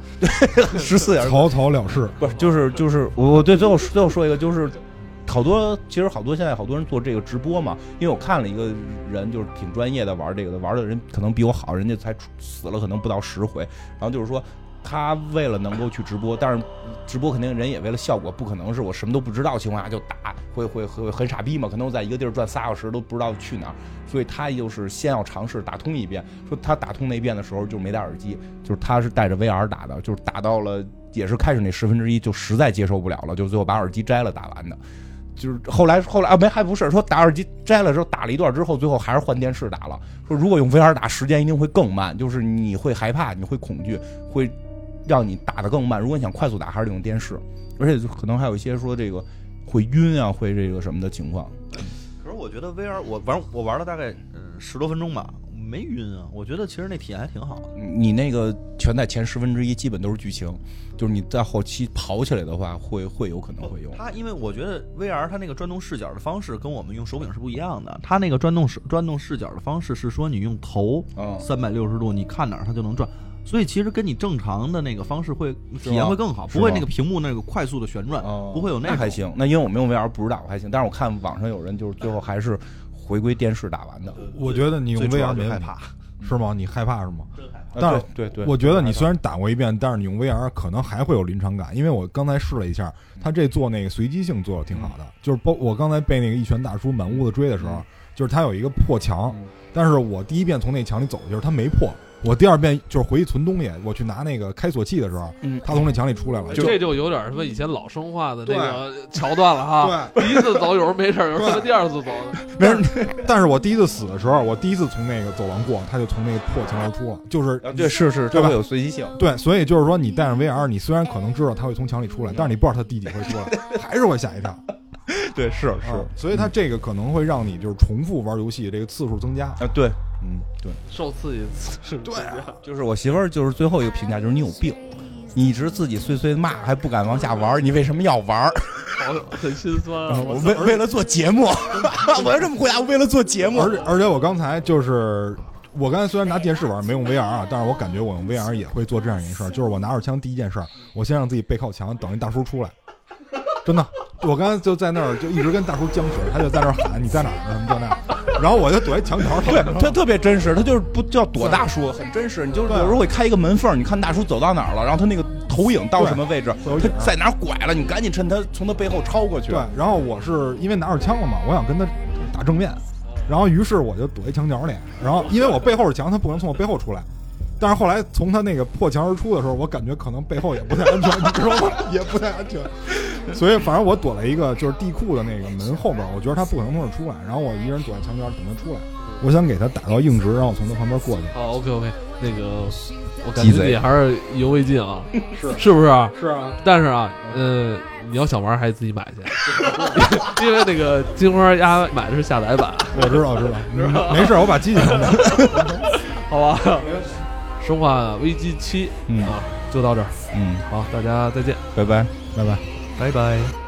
十四点草草了事。不是，就是就是我我对最后最后说一个，就是好多其实好多现在好多人做这个直播嘛，因为我看了一个人就是挺专业的玩这个的，玩的人可能比我好，人家才出死了可能不到十回，然后就是说。他为了能够去直播，但是直播肯定人也为了效果，不可能是我什么都不知道情况下就打，会会会很傻逼嘛？可能我在一个地儿转仨小时都不知道去哪儿，所以他就是先要尝试打通一遍。说他打通那遍的时候就没戴耳机，就是他是带着 VR 打的，就是打到了也是开始那十分之一就实在接受不了了，就最后把耳机摘了打完的。就是后来后来啊没还不是说打耳机摘了之后打了一段之后，最后还是换电视打了。说如果用 VR 打，时间一定会更慢，就是你会害怕，你会恐惧，会让你打得更慢。如果你想快速打，还是得用电视，而且可能还有一些说这个会晕啊，会这个什么的情况。可是我觉得 VR 我玩我玩了大概嗯十多分钟吧，没晕啊。我觉得其实那体验还挺好的。你那个全在前十分之一，基本都是剧情，就是你在后期跑起来的话，会会有可能会用。它因为我觉得 VR 它那个转动视角的方式跟我们用手柄是不一样的。它那个转动视转动视角的方式是说你用头嗯三百六十度，你看哪儿它就能转。所以其实跟你正常的那个方式会体验会更好，不会那个屏幕那个快速的旋转，哦不会有种那还。行。那因为我没用 VR 不知道，我还行。但是我看网上有人就是最后还是回归电视打完的。我觉得你用 VR 就没。害怕，(laughs) 是吗？你害怕是吗？啊但是对对对，我觉得你虽然打过一遍，但是你用 VR 可能还会有临场感，因为我刚才试了一下，他这做那个随机性做的挺好的，就是包我刚才被那个一拳大叔满屋子追的时候，就是他有一个破墙，但是我第一遍从那墙里走的时候他没破，我第二遍就是回去存东西，我去拿那个开锁器的时候，嗯他从那墙里出来了，就这就有点什么以前老生化的那个 (laughs) 桥段了哈。对。第一次走有时候没事儿，有时候第二次走，(laughs) 没人，(laughs) 但是我第一次死的时候，我第一次从那个走廊过，他就从那个破墙而出了，就是啊对是是，对吧这会有随机性。对，所以就是说，你戴上 VR，你虽然可能知道他会从墙里出来，但是你不知道他第几回出来，还是会吓一跳。对是啊，所以他这个可能会让你就是重复玩游戏这个次数增加。啊对，嗯对，受刺激是对啊就是我媳妇儿就是最后一个评价就是你有病，你一直自己碎碎骂还不敢往下玩，你为什么要玩？好很心酸啊。我为为了做节目，(laughs) 我要这么回答，为了做节目。而且而且我刚才就是。我刚才虽然拿电视玩没用 VR 啊，但是我感觉我用 VR 也会做这样一件事儿，就是我拿着枪第一件事儿，我先让自己背靠墙，等那大叔出来。真的，我刚才就在那儿就一直跟大叔僵持，他就在那儿喊你在哪儿呢？什么就那样，然后我就躲在墙角对，他特别真实，他就是不叫躲大叔，很真实。你就是有时候会开一个门缝，你看大叔走到哪儿了，然后他那个投影到什么位置，他在哪儿拐了，你赶紧趁他从他背后超过去。对，然后我是因为拿着枪了嘛，我想跟他打正面，然后于是我就躲在墙角里，然后因为我背后是墙，他不可能从我背后出来。但是后来从他那个破墙而出的时候，我感觉可能背后也不太安全，你知道吗？也不太安全，所以反正我躲在一个就是地库的那个门后边，我觉得他不可能从这儿出来，然后我一个人躲在墙角等他出来，我想给他打到硬直，然后我从他旁边过去。好，OK OK，那个我感觉你还是意犹未尽啊，是是不是啊？是啊，但是啊，呃，你要想玩还得自己买去，(laughs) 因为那个金花鸭买的是下载版，我知道，我知道，嗯没事，我把机器弄了。(laughs) 好吧？(laughs) 生化危机七嗯啊，就到这儿，嗯，好，大家再见，拜拜。拜拜。拜拜。